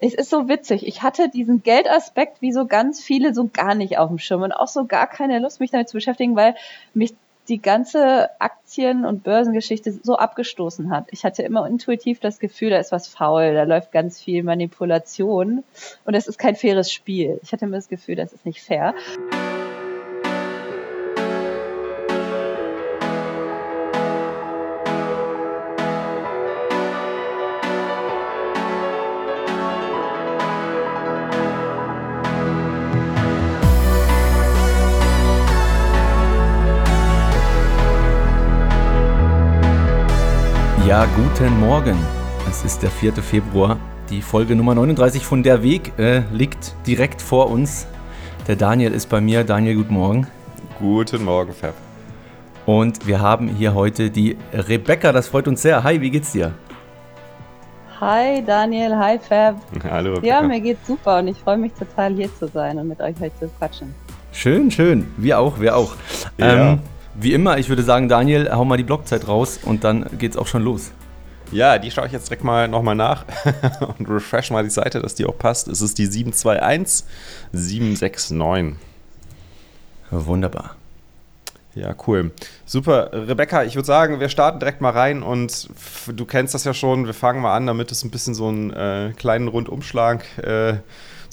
es ist so witzig. Ich hatte diesen Geldaspekt wie so ganz viele so gar nicht auf dem Schirm und auch so gar keine Lust, mich damit zu beschäftigen, weil mich die ganze Aktien- und Börsengeschichte so abgestoßen hat. Ich hatte immer intuitiv das Gefühl, da ist was faul, da läuft ganz viel Manipulation und es ist kein faires Spiel. Ich hatte immer das Gefühl, das ist nicht fair. Guten Morgen. Es ist der 4. Februar. Die Folge Nummer 39 von Der Weg äh, liegt direkt vor uns. Der Daniel ist bei mir. Daniel, guten Morgen. Guten Morgen, Fab. Und wir haben hier heute die Rebecca. Das freut uns sehr. Hi, wie geht's dir? Hi Daniel, hi Fab. Hallo Rebecca. Ja, mir geht's super und ich freue mich total hier zu sein und mit euch heute zu quatschen. Schön, schön. Wir auch, wir auch. Ja. Ähm, wie immer, ich würde sagen, Daniel, hau mal die Blockzeit raus und dann geht's auch schon los. Ja, die schaue ich jetzt direkt mal nochmal nach und refresh mal die Seite, dass die auch passt. Es ist die 721769. Wunderbar. Ja, cool. Super. Rebecca, ich würde sagen, wir starten direkt mal rein und du kennst das ja schon. Wir fangen mal an, damit es ein bisschen so einen äh, kleinen Rundumschlag äh,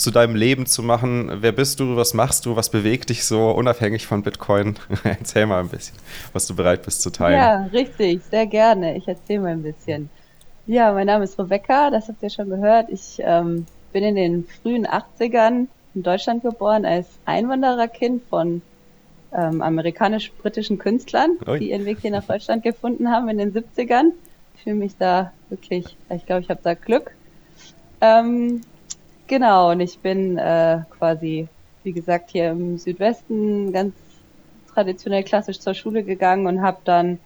zu deinem Leben zu machen. Wer bist du? Was machst du? Was bewegt dich so unabhängig von Bitcoin? Erzähl mal ein bisschen, was du bereit bist zu teilen. Ja, richtig, sehr gerne. Ich erzähle mal ein bisschen. Ja, mein Name ist Rebecca, das habt ihr schon gehört. Ich ähm, bin in den frühen 80ern in Deutschland geboren als Einwandererkind von ähm, amerikanisch-britischen Künstlern, Oi. die ihren Weg hier nach Deutschland gefunden haben in den 70ern. Ich fühle mich da wirklich, ich glaube, ich habe da Glück. Ähm, Genau, und ich bin äh, quasi, wie gesagt, hier im Südwesten ganz traditionell klassisch zur Schule gegangen und habe dann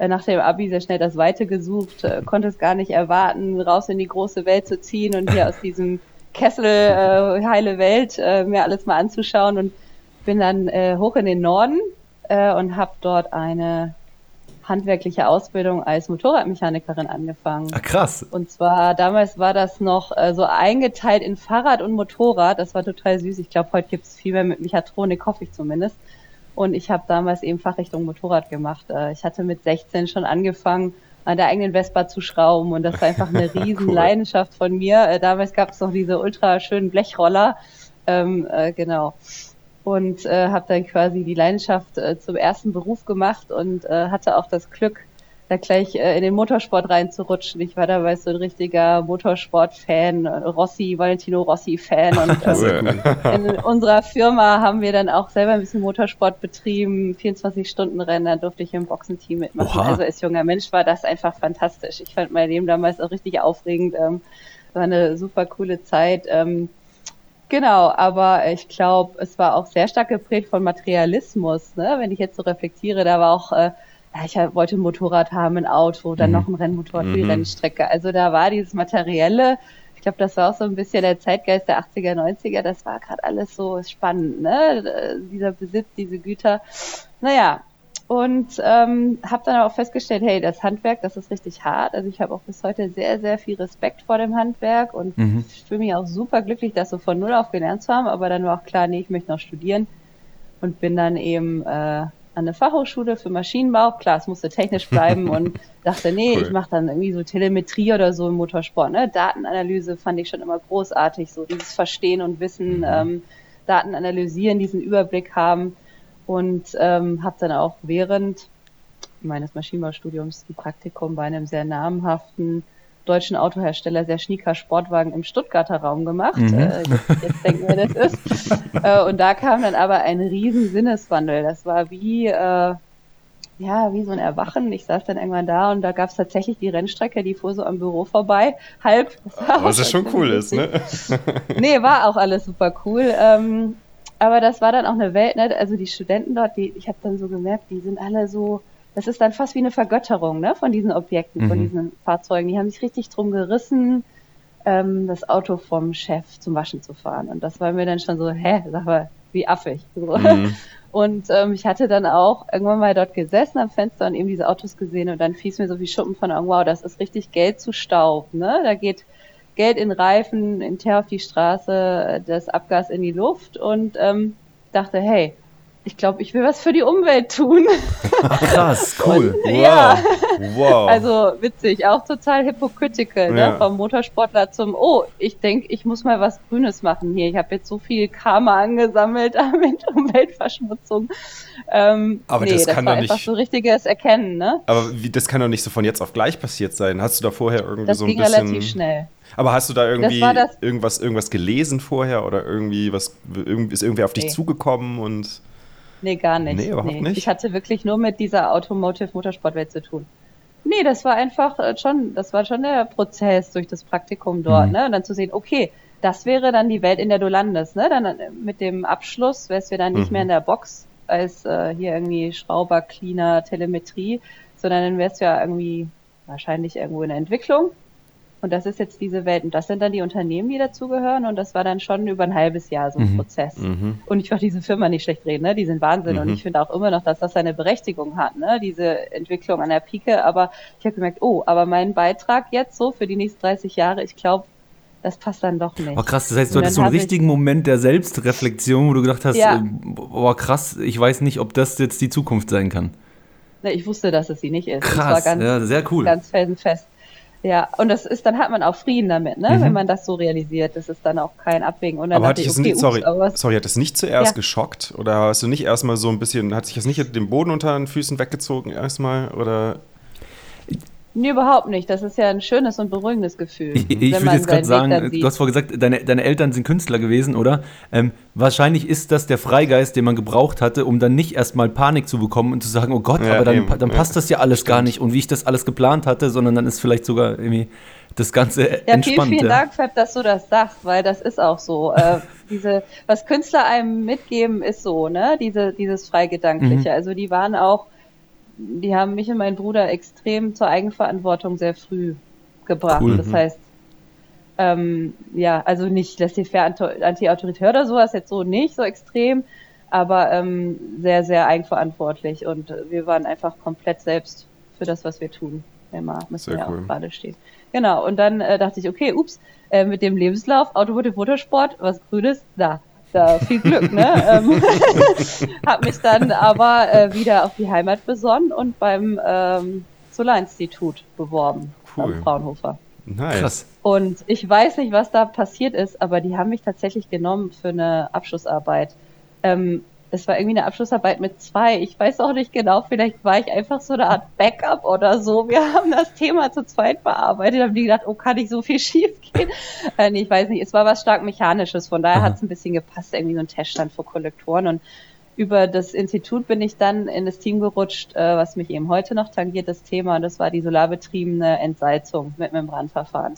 äh, nach dem Abi sehr schnell das Weite gesucht, äh, konnte es gar nicht erwarten, raus in die große Welt zu ziehen und hier aus diesem Kessel äh, heile Welt äh, mir alles mal anzuschauen und bin dann äh, hoch in den Norden äh, und habe dort eine handwerkliche Ausbildung als Motorradmechanikerin angefangen. Ah, krass. Und zwar damals war das noch äh, so eingeteilt in Fahrrad und Motorrad. Das war total süß. Ich glaube, heute gibt es viel mehr mit Mechatronik, hoffe ich zumindest. Und ich habe damals eben Fachrichtung Motorrad gemacht. Äh, ich hatte mit 16 schon angefangen, an der eigenen Vespa zu schrauben und das war einfach eine riesen cool. Leidenschaft von mir. Äh, damals gab es noch diese ultra schönen Blechroller. Ähm, äh, genau und äh, habe dann quasi die Leidenschaft äh, zum ersten Beruf gemacht und äh, hatte auch das Glück, da gleich äh, in den Motorsport reinzurutschen. Ich war dabei so ein richtiger Motorsport-Fan, Rossi, Valentino Rossi-Fan und äh, in unserer Firma haben wir dann auch selber ein bisschen Motorsport betrieben, 24-Stunden-Rennen, da durfte ich im Boxenteam mitmachen. Oha. Also als junger Mensch war das einfach fantastisch. Ich fand mein Leben damals auch richtig aufregend. Ähm, war eine super coole Zeit. Ähm, Genau, aber ich glaube, es war auch sehr stark geprägt von Materialismus. Ne? Wenn ich jetzt so reflektiere, da war auch, äh, ja, ich wollte ein Motorrad haben, ein Auto, dann mhm. noch ein Rennmotorrad für die mhm. Rennstrecke. Also da war dieses Materielle, ich glaube, das war auch so ein bisschen der Zeitgeist der 80er, 90er, das war gerade alles so spannend, ne? Dieser Besitz, diese Güter. Naja, und ähm, habe dann auch festgestellt, hey, das Handwerk, das ist richtig hart. Also ich habe auch bis heute sehr, sehr viel Respekt vor dem Handwerk und mhm. ich fühle mich auch super glücklich, das so von null auf gelernt zu haben. Aber dann war auch klar, nee, ich möchte noch studieren und bin dann eben äh, an eine Fachhochschule für Maschinenbau. Klar, es musste technisch bleiben und dachte, nee, cool. ich mache dann irgendwie so Telemetrie oder so im Motorsport. Ne? Datenanalyse fand ich schon immer großartig, so dieses Verstehen und Wissen, mhm. ähm, Daten analysieren, diesen Überblick haben und ähm, habe dann auch während meines Maschinenbaustudiums ein Praktikum bei einem sehr namhaften deutschen Autohersteller sehr schnieker Sportwagen im Stuttgarter Raum gemacht. Mhm. Äh, jetzt, jetzt denken wir, das ist. äh, und da kam dann aber ein riesen Sinneswandel. Das war wie, äh, ja, wie so ein Erwachen. Ich saß dann irgendwann da und da gab es tatsächlich die Rennstrecke, die fuhr so am Büro vorbei. Halb. Was ja schon cool ist, ne? nee, war auch alles super cool. Ähm, aber das war dann auch eine Welt, ne? Also die Studenten dort, die, ich habe dann so gemerkt, die sind alle so, das ist dann fast wie eine Vergötterung, ne? Von diesen Objekten, mhm. von diesen Fahrzeugen. Die haben sich richtig drum gerissen, ähm, das Auto vom Chef zum Waschen zu fahren. Und das war mir dann schon so, hä, sag mal, wie affig. So. Mhm. Und ähm, ich hatte dann auch irgendwann mal dort gesessen am Fenster und eben diese Autos gesehen und dann fiel es mir so wie Schuppen von Augen, wow, das ist richtig Geld zu Staub, ne? Da geht Geld in Reifen, in Teer auf die Straße, das Abgas in die Luft und ähm, dachte, hey, ich glaube, ich will was für die Umwelt tun. Krass, cool. Und, ja. Wow. Also witzig, auch total hypocritical, ne? ja. ne? vom Motorsportler zum, oh, ich denke, ich muss mal was Grünes machen hier. Ich habe jetzt so viel Karma angesammelt mit Umweltverschmutzung. Ähm, aber nee, das, das kann war doch einfach nicht. so richtiges Erkennen, ne? Aber wie, das kann doch nicht so von jetzt auf gleich passiert sein. Hast du da vorher irgendwie das so ein ging bisschen. relativ schnell. Aber hast du da irgendwie irgendwas, irgendwas gelesen vorher oder irgendwie was ist irgendwer auf dich nee. zugekommen und Nee, gar nicht. Nee, überhaupt nee. nicht. Ich hatte wirklich nur mit dieser Automotive Motorsportwelt zu tun. Nee, das war einfach äh, schon, das war schon der Prozess durch das Praktikum dort, mhm. ne? Und dann zu sehen, okay, das wäre dann die Welt, in der du landest, ne? Dann äh, mit dem Abschluss wärst du dann nicht mhm. mehr in der Box als äh, hier irgendwie Schrauber, Cleaner, Telemetrie, sondern dann wärst du ja irgendwie wahrscheinlich irgendwo in der Entwicklung und das ist jetzt diese Welt. Und das sind dann die Unternehmen, die dazugehören. Und das war dann schon über ein halbes Jahr so ein mhm. Prozess. Mhm. Und ich will diese Firma nicht schlecht reden, ne? Die sind Wahnsinn. Mhm. Und ich finde auch immer noch, dass das seine Berechtigung hat, ne? Diese Entwicklung an der Pike. Aber ich habe gemerkt, oh, aber mein Beitrag jetzt so für die nächsten 30 Jahre, ich glaube, das passt dann doch nicht. Oh krass, das heißt, du hattest so einen richtigen Moment der Selbstreflexion, wo du gedacht hast, ja. oh krass, ich weiß nicht, ob das jetzt die Zukunft sein kann. Ne, ich wusste, dass es sie nicht ist. Krass, ganz, ja, sehr cool. Ganz felsenfest. Ja, und das ist, dann hat man auch Frieden damit, ne? Mhm. wenn man das so realisiert. Das ist dann auch kein Abwägen. Und dann aber hat dich das okay, nicht, sorry, ups, sorry, hat das nicht zuerst ja. geschockt? Oder hast du nicht erstmal so ein bisschen, hat sich das nicht den Boden unter den Füßen weggezogen erstmal? Oder Nee, überhaupt nicht. Das ist ja ein schönes und beruhigendes Gefühl. Ich, ich würde jetzt gerade sagen, du hast vorhin gesagt, deine, deine Eltern sind Künstler gewesen, oder? Ähm, wahrscheinlich ist das der Freigeist, den man gebraucht hatte, um dann nicht erstmal Panik zu bekommen und zu sagen, oh Gott, ja, aber dann, eben, dann passt ja, das ja alles stimmt. gar nicht und wie ich das alles geplant hatte, sondern dann ist vielleicht sogar irgendwie das Ganze ja, entspannt. Vielen, vielen Dank, Fab, dass du das sagst, weil das ist auch so. äh, diese, was Künstler einem mitgeben, ist so, ne? Diese, dieses Freigedankliche. Mhm. Also die waren auch die haben mich und meinen Bruder extrem zur Eigenverantwortung sehr früh gebracht. Cool. Das mhm. heißt, ähm, ja, also nicht laissez-faire anti-autoritär oder sowas, jetzt so nicht so extrem, aber ähm, sehr, sehr eigenverantwortlich und wir waren einfach komplett selbst für das, was wir tun. Immer müssen wir cool. auch gerade stehen. Genau, und dann äh, dachte ich, okay, ups, äh, mit dem Lebenslauf, Automotive Motorsport, was Grünes, da, da viel Glück, ne? ähm, hab mich dann aber äh, wieder auf die Heimat besonnen und beim ähm, Solarinstitut beworben. Cool. Am Fraunhofer. Nice. Krass. Und ich weiß nicht, was da passiert ist, aber die haben mich tatsächlich genommen für eine Abschlussarbeit. Ähm, es war irgendwie eine Abschlussarbeit mit zwei. Ich weiß auch nicht genau, vielleicht war ich einfach so eine Art Backup oder so. Wir haben das Thema zu zweit bearbeitet, haben die gedacht, oh, kann nicht so viel schief gehen? Äh, nee, ich weiß nicht, es war was stark Mechanisches, von daher hat es ein bisschen gepasst, irgendwie so ein Teststand vor Kollektoren und über das Institut bin ich dann in das Team gerutscht, äh, was mich eben heute noch tangiert, das Thema, und das war die solarbetriebene Entsalzung mit Membranverfahren.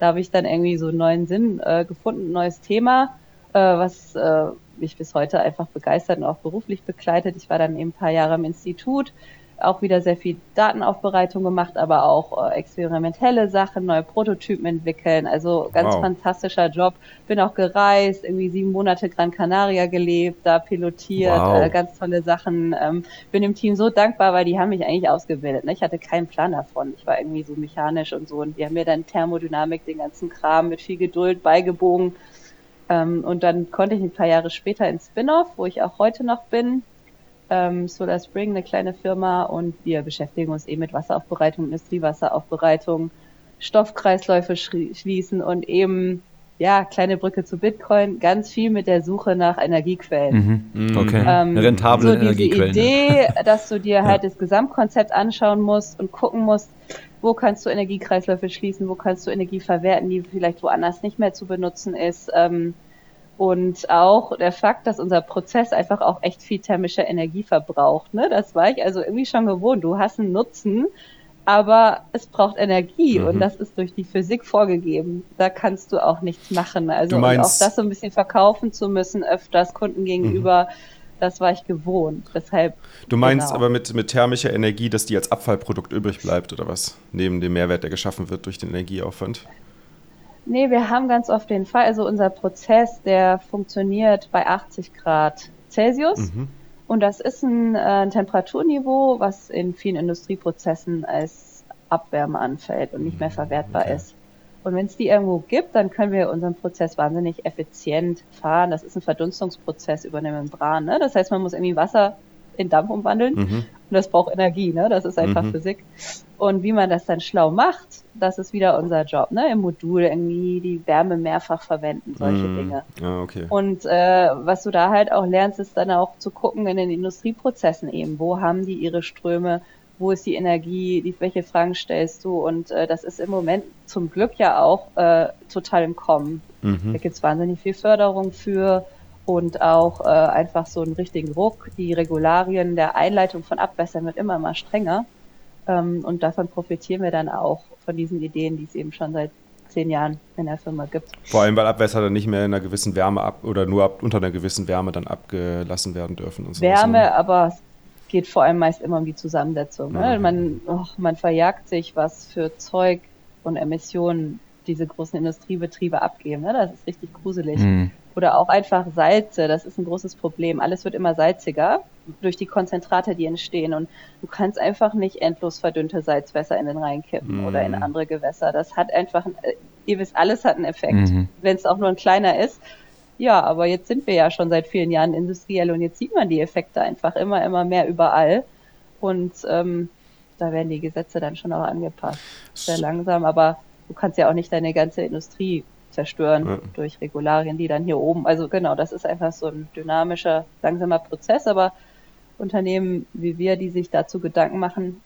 Da habe ich dann irgendwie so einen neuen Sinn äh, gefunden, ein neues Thema, äh, was äh, mich bis heute einfach begeistert und auch beruflich begleitet. Ich war dann eben ein paar Jahre im Institut, auch wieder sehr viel Datenaufbereitung gemacht, aber auch äh, experimentelle Sachen, neue Prototypen entwickeln. Also ganz wow. fantastischer Job. Bin auch gereist, irgendwie sieben Monate Gran Canaria gelebt, da pilotiert, wow. äh, ganz tolle Sachen. Ähm, bin dem Team so dankbar, weil die haben mich eigentlich ausgebildet. Ne? Ich hatte keinen Plan davon. Ich war irgendwie so mechanisch und so und die haben mir dann Thermodynamik, den ganzen Kram mit viel Geduld beigebogen. Ähm, und dann konnte ich ein paar Jahre später ins Spin-off, wo ich auch heute noch bin. Ähm, Solar Spring, eine kleine Firma, und wir beschäftigen uns eben mit Wasseraufbereitung, Industriewaseraufbereitung, Stoffkreisläufe schließen und eben ja, kleine Brücke zu Bitcoin, ganz viel mit der Suche nach Energiequellen. Mhm. mhm. Okay. Ähm, Rentable so Energiequellen. Die Idee, dass du dir halt ja. das Gesamtkonzept anschauen musst und gucken musst, wo kannst du Energiekreisläufe schließen, wo kannst du Energie verwerten, die vielleicht woanders nicht mehr zu benutzen ist. Ähm, und auch der Fakt, dass unser Prozess einfach auch echt viel thermische Energie verbraucht. Ne? Das war ich also irgendwie schon gewohnt. Du hast einen Nutzen, aber es braucht Energie mhm. und das ist durch die Physik vorgegeben. Da kannst du auch nichts machen. Also auch das so ein bisschen verkaufen zu müssen, öfters Kunden gegenüber. Mhm. Das war ich gewohnt. Deshalb. Du meinst genau. aber mit, mit thermischer Energie, dass die als Abfallprodukt übrig bleibt oder was? Neben dem Mehrwert, der geschaffen wird durch den Energieaufwand? Nee, wir haben ganz oft den Fall, also unser Prozess, der funktioniert bei 80 Grad Celsius. Mhm. Und das ist ein, äh, ein Temperaturniveau, was in vielen Industrieprozessen als Abwärme anfällt und nicht mehr verwertbar okay. ist. Und wenn es die irgendwo gibt, dann können wir unseren Prozess wahnsinnig effizient fahren. Das ist ein Verdunstungsprozess über eine Membran. Ne? Das heißt, man muss irgendwie Wasser in Dampf umwandeln mhm. und das braucht Energie. Ne? Das ist einfach mhm. Physik. Und wie man das dann schlau macht, das ist wieder unser Job. Ne? Im Modul irgendwie die Wärme mehrfach verwenden, solche mhm. Dinge. Ja, okay. Und äh, was du da halt auch lernst, ist dann auch zu gucken in den Industrieprozessen eben, wo haben die ihre Ströme, wo ist die Energie, die, welche Fragen stellst du? Und äh, das ist im Moment zum Glück ja auch äh, total im Kommen. Mhm. Da gibt's wahnsinnig viel Förderung für und auch äh, einfach so einen richtigen Druck. Die Regularien der Einleitung von Abwässern wird immer mal strenger. Ähm, und davon profitieren wir dann auch von diesen Ideen, die es eben schon seit zehn Jahren in der Firma gibt. Vor allem, weil Abwässer dann nicht mehr in einer gewissen Wärme ab oder nur ab, unter einer gewissen Wärme dann abgelassen werden dürfen. Und Wärme, so. Geht vor allem meist immer um die Zusammensetzung. Ne? Man, oh, man verjagt sich, was für Zeug und Emissionen diese großen Industriebetriebe abgeben. Ne? Das ist richtig gruselig. Mhm. Oder auch einfach Salze, das ist ein großes Problem. Alles wird immer salziger durch die Konzentrate, die entstehen. Und du kannst einfach nicht endlos verdünnte Salzwässer in den Rhein kippen mhm. oder in andere Gewässer. Das hat einfach, äh, ihr wisst, alles hat einen Effekt, mhm. wenn es auch nur ein kleiner ist. Ja, aber jetzt sind wir ja schon seit vielen Jahren industriell und jetzt sieht man die Effekte einfach immer, immer mehr überall. Und ähm, da werden die Gesetze dann schon auch angepasst. Sehr langsam, aber du kannst ja auch nicht deine ganze Industrie zerstören ja. durch Regularien, die dann hier oben. Also genau, das ist einfach so ein dynamischer, langsamer Prozess, aber Unternehmen wie wir, die sich dazu Gedanken machen,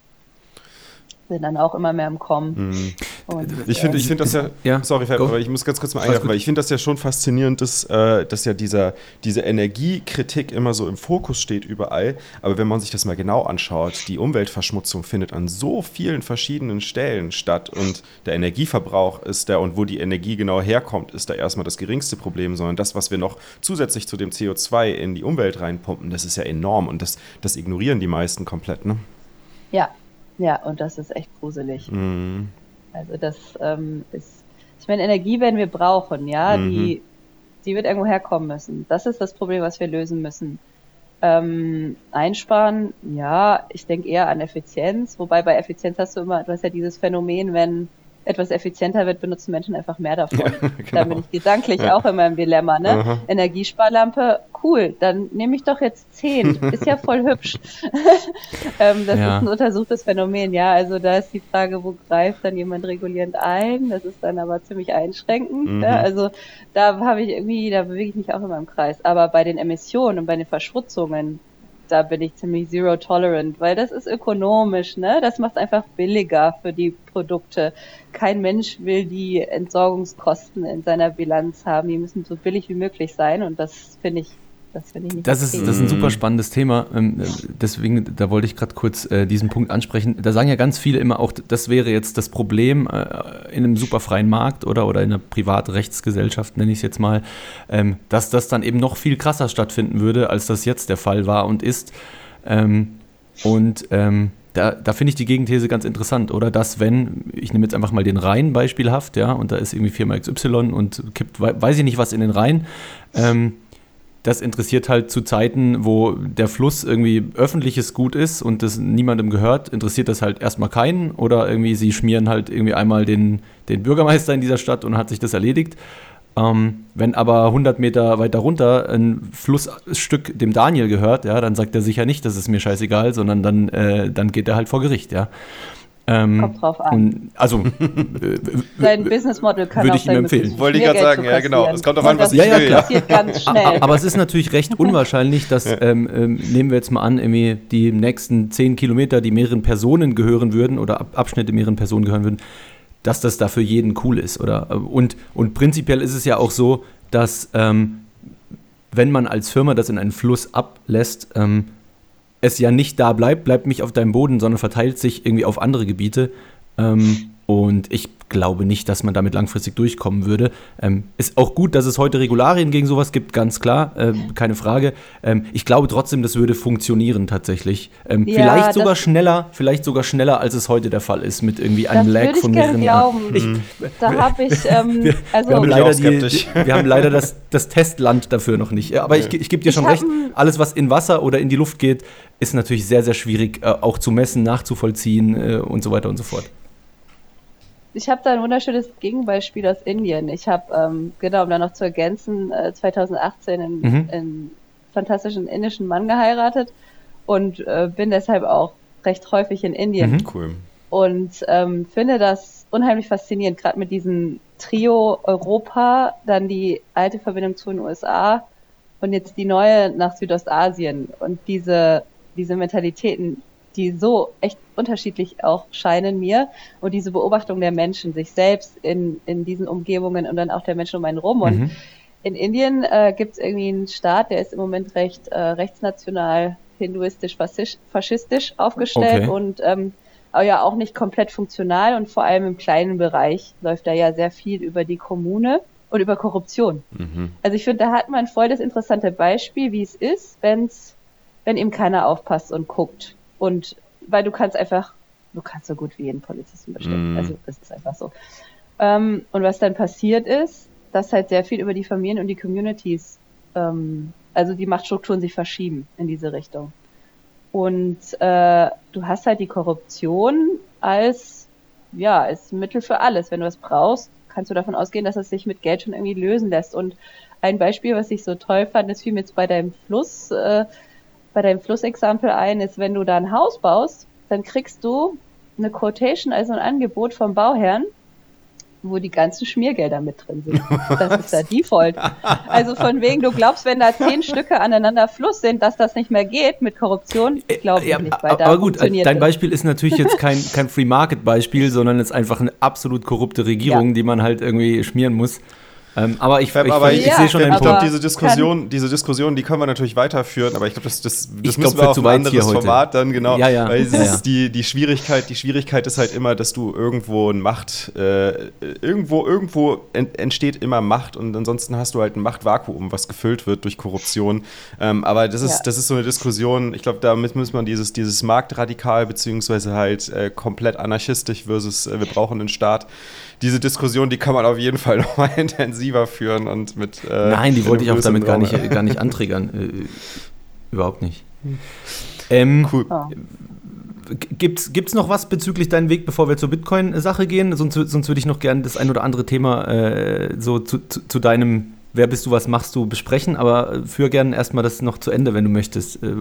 sind dann auch immer mehr im Kommen. Mhm. Und, ich finde ich find das ja, ja sorry, Fab, aber ich muss ganz kurz mal eingreifen, weil ich finde das ja schon faszinierend, dass, äh, dass ja dieser, diese Energiekritik immer so im Fokus steht überall. Aber wenn man sich das mal genau anschaut, die Umweltverschmutzung findet an so vielen verschiedenen Stellen statt und der Energieverbrauch ist der und wo die Energie genau herkommt, ist da erstmal das geringste Problem, sondern das, was wir noch zusätzlich zu dem CO2 in die Umwelt reinpumpen, das ist ja enorm und das, das ignorieren die meisten komplett, ne? Ja, ja, und das ist echt gruselig. Mhm. Also das ähm, ist, ich meine, Energie werden wir brauchen, ja, mhm. die, die wird irgendwo herkommen müssen. Das ist das Problem, was wir lösen müssen. Ähm, einsparen, ja, ich denke eher an Effizienz, wobei bei Effizienz hast du immer, du hast ja dieses Phänomen, wenn etwas effizienter wird, benutzen Menschen einfach mehr davon. Ja, genau. Da bin ich gedanklich ja. auch in meinem Dilemma. Ne? Aha. Energiesparlampe, cool, dann nehme ich doch jetzt zehn. Ist ja voll hübsch. ähm, das ja. ist ein untersuchtes Phänomen, ja. Also da ist die Frage, wo greift dann jemand regulierend ein? Das ist dann aber ziemlich einschränkend. Mhm. Ja? Also da habe ich irgendwie, da bewege ich mich auch in meinem Kreis. Aber bei den Emissionen und bei den Verschmutzungen, da bin ich ziemlich zero tolerant, weil das ist ökonomisch, ne? Das macht einfach billiger für die Produkte. Kein Mensch will die Entsorgungskosten in seiner Bilanz haben. Die müssen so billig wie möglich sein und das finde ich das finde ich nicht das ist, das ist ein super spannendes Thema. Ähm, deswegen, da wollte ich gerade kurz äh, diesen Punkt ansprechen. Da sagen ja ganz viele immer auch, das wäre jetzt das Problem äh, in einem superfreien Markt oder, oder in einer Privatrechtsgesellschaft, nenne ich es jetzt mal, ähm, dass das dann eben noch viel krasser stattfinden würde, als das jetzt der Fall war und ist. Ähm, und da, da finde ich die Gegenthese ganz interessant, oder? Dass, wenn, ich nehme jetzt einfach mal den Rhein beispielhaft, ja, und da ist irgendwie Firma XY und kippt, weiß ich nicht was in den Rhein, ähm, das interessiert halt zu Zeiten, wo der Fluss irgendwie öffentliches Gut ist und das niemandem gehört, interessiert das halt erstmal keinen oder irgendwie sie schmieren halt irgendwie einmal den, den Bürgermeister in dieser Stadt und hat sich das erledigt. Ähm, wenn aber 100 Meter weiter runter ein Flussstück dem Daniel gehört, ja, dann sagt er sicher nicht, das ist mir scheißegal, sondern dann, äh, dann geht er halt vor Gericht, ja. Ähm, Kommt drauf an. Und, also, sein Business Model kann würde ich ihm empfehlen. Wollte ich gerade sagen, ja genau. Es kommt darauf an, was ich ja, will. Ja, passiert ganz schnell. Aber es ist natürlich recht unwahrscheinlich, dass, ähm, ähm, nehmen wir jetzt mal an, irgendwie die nächsten zehn Kilometer, die mehreren Personen gehören würden oder Abschnitte mehreren Personen gehören würden, dass das da für jeden cool ist. Oder? Und, und prinzipiell ist es ja auch so, dass ähm, wenn man als Firma das in einen Fluss ablässt, ähm, es ja nicht da bleibt, bleibt nicht auf deinem Boden, sondern verteilt sich irgendwie auf andere Gebiete. Ähm, und ich glaube nicht, dass man damit langfristig durchkommen würde. Ähm, ist auch gut, dass es heute Regularien gegen sowas gibt, ganz klar, äh, keine Frage. Ähm, ich glaube trotzdem, das würde funktionieren tatsächlich. Ähm, ja, vielleicht sogar schneller, vielleicht sogar schneller, als es heute der Fall ist, mit irgendwie einem Lag von mehreren Jahren. Ich, da habe ich, ähm, wir, also wir, haben leider, die, wir haben leider das, das Testland dafür noch nicht. Aber ich, ich gebe dir schon recht, alles, was in Wasser oder in die Luft geht, ist natürlich sehr, sehr schwierig äh, auch zu messen, nachzuvollziehen äh, und so weiter und so fort. ich habe da ein wunderschönes Gegenbeispiel aus Indien. Ich habe, ähm, genau, um da noch zu ergänzen, äh, 2018 einen, mhm. einen fantastischen indischen Mann geheiratet und äh, bin deshalb auch recht häufig in Indien. Mhm. Cool. Und ähm, finde das unheimlich faszinierend, gerade mit diesem Trio Europa, dann die alte Verbindung zu den USA und jetzt die neue nach Südostasien und diese, diese Mentalitäten, die so echt unterschiedlich auch scheinen mir und diese Beobachtung der Menschen, sich selbst in, in diesen Umgebungen und dann auch der Menschen um einen rum. Und mhm. in Indien äh, gibt es irgendwie einen Staat, der ist im Moment recht äh, rechtsnational, hinduistisch, faschistisch aufgestellt okay. und ähm, aber ja auch nicht komplett funktional und vor allem im kleinen Bereich läuft da ja sehr viel über die Kommune und über Korruption. Mhm. Also ich finde, da hat man voll das interessante Beispiel, wie es ist, wenn's, wenn eben keiner aufpasst und guckt. Und weil du kannst einfach, du kannst so gut wie jeden Polizisten bestimmen. Mhm. Also das ist einfach so. Ähm, und was dann passiert ist, dass halt sehr viel über die Familien und die Communities, ähm, also die Machtstrukturen sich verschieben in diese Richtung. Und äh, du hast halt die Korruption als ja als Mittel für alles. Wenn du es brauchst, kannst du davon ausgehen, dass es sich mit Geld schon irgendwie lösen lässt. Und ein Beispiel, was ich so toll fand, fiel mir jetzt bei deinem Fluss, äh, bei deinem Flussexempel ein, ist, wenn du da ein Haus baust, dann kriegst du eine Quotation, also ein Angebot vom Bauherrn, wo die ganzen Schmiergelder mit drin sind. Das ist der Default. Also von wegen, du glaubst, wenn da zehn Stücke aneinander Fluss sind, dass das nicht mehr geht mit Korruption? Ich glaube ja, nicht, weil Aber gut, dein das. Beispiel ist natürlich jetzt kein, kein Free-Market-Beispiel, sondern ist einfach eine absolut korrupte Regierung, ja. die man halt irgendwie schmieren muss. Ähm, aber ich, ich, aber ich, ich sehe schon den Punkt. Diese Diskussion, diese Diskussion, die können wir natürlich weiterführen, aber ich glaube, das, das, das müssen glaub, wir auf ein anderes Format dann genau. Ja, ja. Weil ja, ja. Die, die Schwierigkeit, die Schwierigkeit ist halt immer, dass du irgendwo ein Macht, äh, irgendwo, irgendwo ent, entsteht immer Macht und ansonsten hast du halt ein Machtvakuum, was gefüllt wird durch Korruption. Ähm, aber das ist, das ist so eine Diskussion. Ich glaube, damit muss man dieses, dieses Marktradikal beziehungsweise halt äh, komplett anarchistisch versus äh, wir brauchen einen Staat diese Diskussion, die kann man auf jeden Fall noch mal intensiver führen und mit. Äh, Nein, die wollte ich auch damit gar nicht, gar nicht antriggern. Äh, überhaupt nicht. Ähm, cool. Oh. Gibt es noch was bezüglich deinen Weg, bevor wir zur Bitcoin-Sache gehen? Sonst, sonst würde ich noch gerne das ein oder andere Thema äh, so zu, zu, zu, deinem Wer bist du, was machst du besprechen, aber führ gerne erstmal das noch zu Ende, wenn du möchtest. Äh,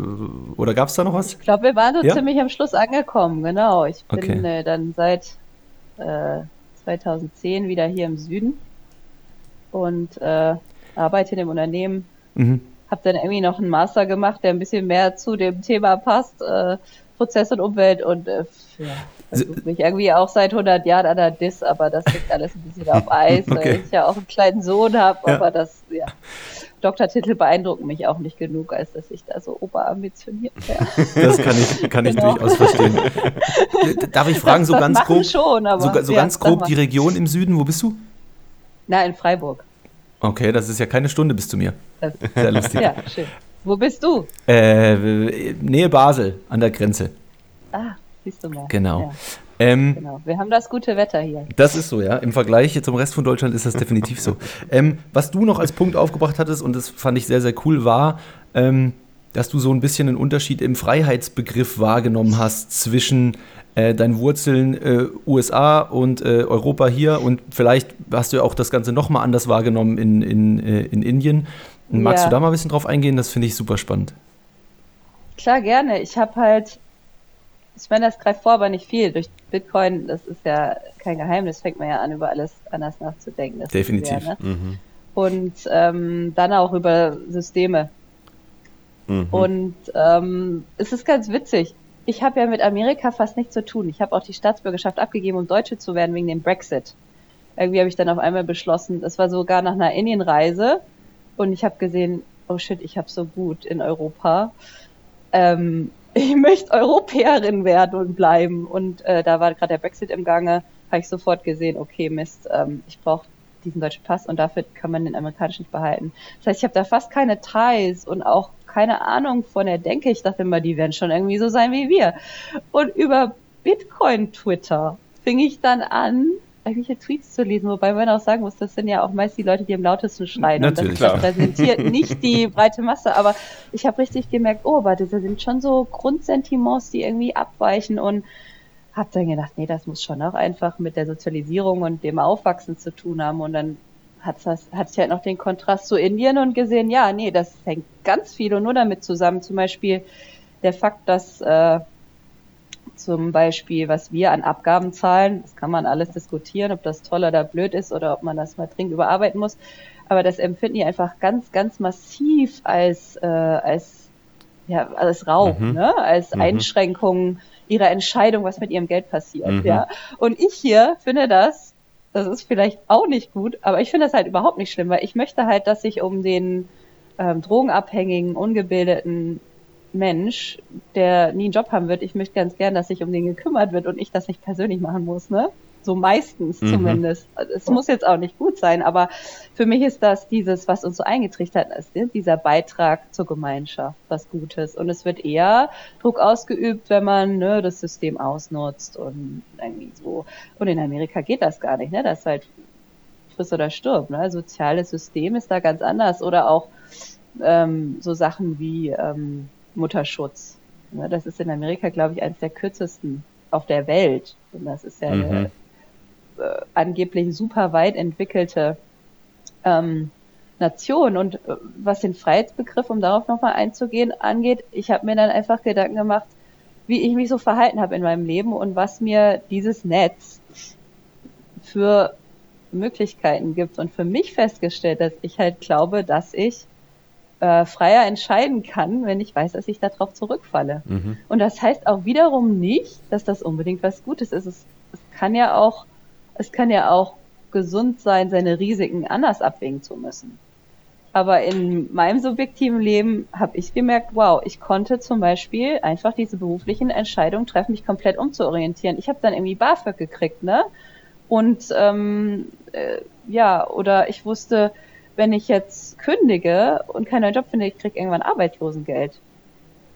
oder gab es da noch was? Ich glaube, wir waren so ja? ziemlich am Schluss angekommen, genau. Ich bin okay. äh, dann seit äh, 2010 wieder hier im Süden und äh, arbeite in dem Unternehmen. Mhm. Habe dann irgendwie noch einen Master gemacht, der ein bisschen mehr zu dem Thema passt, äh, Prozess und Umwelt und äh, ja, versuche mich irgendwie auch seit 100 Jahren an der DIS, aber das liegt alles ein bisschen auf Eis, okay. weil ich ja auch einen kleinen Sohn habe, ja. aber das, ja. Doktortitel beeindrucken mich auch nicht genug, als dass ich da so oberambitioniert wäre. Das kann ich, kann ich genau. durchaus verstehen. Darf ich fragen, das, so das ganz grob, schon, aber, so, so ja, ganz grob die Region im Süden, wo bist du? Na, in Freiburg. Okay, das ist ja keine Stunde bis zu mir. Das, Sehr lustig. Ja, schön. Wo bist du? Äh, Nähe Basel, an der Grenze. Ah, siehst du mal. Genau. Ja. Ähm, genau. Wir haben das gute Wetter hier. Das ist so, ja. Im Vergleich zum Rest von Deutschland ist das definitiv so. Ähm, was du noch als Punkt aufgebracht hattest, und das fand ich sehr, sehr cool, war, ähm, dass du so ein bisschen einen Unterschied im Freiheitsbegriff wahrgenommen hast zwischen äh, deinen Wurzeln äh, USA und äh, Europa hier und vielleicht hast du ja auch das Ganze nochmal anders wahrgenommen in, in, äh, in Indien. Magst ja. du da mal ein bisschen drauf eingehen? Das finde ich super spannend. Klar, gerne. Ich habe halt ich meine, das greift vor, aber nicht viel. Durch Bitcoin, das ist ja kein Geheimnis, fängt man ja an, über alles anders nachzudenken. Definitiv. Sehr, ne? mhm. Und ähm, dann auch über Systeme. Mhm. Und ähm, es ist ganz witzig. Ich habe ja mit Amerika fast nichts zu tun. Ich habe auch die Staatsbürgerschaft abgegeben, um Deutsche zu werden wegen dem Brexit. Irgendwie habe ich dann auf einmal beschlossen, das war sogar nach einer Indienreise und ich habe gesehen, oh shit, ich habe so gut in Europa. Ähm, ich möchte Europäerin werden und bleiben. Und äh, da war gerade der Brexit im Gange, habe ich sofort gesehen, okay, Mist, ähm, ich brauche diesen deutschen Pass und dafür kann man den amerikanischen nicht behalten. Das heißt, ich habe da fast keine Ties und auch keine Ahnung von der Denke. Ich dachte immer, die werden schon irgendwie so sein wie wir. Und über Bitcoin-Twitter fing ich dann an, irgendwelche Tweets zu lesen, wobei man auch sagen muss, das sind ja auch meist die Leute, die am lautesten schreien. Natürlich, und das repräsentiert nicht die breite Masse, aber ich habe richtig gemerkt, oh, warte, da sind schon so Grundsentiments, die irgendwie abweichen und habe dann gedacht, nee, das muss schon auch einfach mit der Sozialisierung und dem Aufwachsen zu tun haben. Und dann hat das hat halt noch den Kontrast zu Indien und gesehen, ja, nee, das hängt ganz viel und nur damit zusammen. Zum Beispiel der Fakt, dass äh, zum Beispiel, was wir an Abgaben zahlen, das kann man alles diskutieren, ob das toll oder blöd ist oder ob man das mal dringend überarbeiten muss. Aber das empfinden die einfach ganz, ganz massiv als, äh, als, ja, als Raub, mhm. ne? als mhm. Einschränkung ihrer Entscheidung, was mit ihrem Geld passiert. Mhm. Ja? Und ich hier finde das, das ist vielleicht auch nicht gut, aber ich finde das halt überhaupt nicht schlimm, weil ich möchte halt, dass sich um den ähm, drogenabhängigen, ungebildeten Mensch, der nie einen Job haben wird, ich möchte ganz gern, dass sich um den gekümmert wird und ich das nicht persönlich machen muss, ne? So meistens mhm. zumindest. Es muss jetzt auch nicht gut sein, aber für mich ist das dieses, was uns so eingetrichtert ist, ne? dieser Beitrag zur Gemeinschaft, was Gutes. Und es wird eher Druck ausgeübt, wenn man ne, das System ausnutzt und irgendwie so. Und in Amerika geht das gar nicht, ne? Das ist halt friss oder stirb, ne? Soziales System ist da ganz anders. Oder auch ähm, so Sachen wie ähm, Mutterschutz. Ne? Das ist in Amerika, glaube ich, eines der kürzesten auf der Welt. Und das ist ja mhm. eine äh, angeblich super weit entwickelte ähm, Nation. Und äh, was den Freiheitsbegriff, um darauf nochmal einzugehen, angeht, ich habe mir dann einfach Gedanken gemacht, wie ich mich so verhalten habe in meinem Leben und was mir dieses Netz für Möglichkeiten gibt. Und für mich festgestellt, dass ich halt glaube, dass ich äh, freier entscheiden kann, wenn ich weiß, dass ich darauf zurückfalle. Mhm. Und das heißt auch wiederum nicht, dass das unbedingt was Gutes ist. Es, es kann ja auch es kann ja auch gesund sein, seine Risiken anders abwägen zu müssen. Aber in meinem subjektiven Leben habe ich gemerkt, wow, ich konnte zum Beispiel einfach diese beruflichen Entscheidungen treffen, mich komplett umzuorientieren. Ich habe dann irgendwie BAföG gekriegt, ne? Und ähm, äh, ja, oder ich wusste, wenn ich jetzt kündige und keinen Job finde, ich krieg irgendwann Arbeitslosengeld.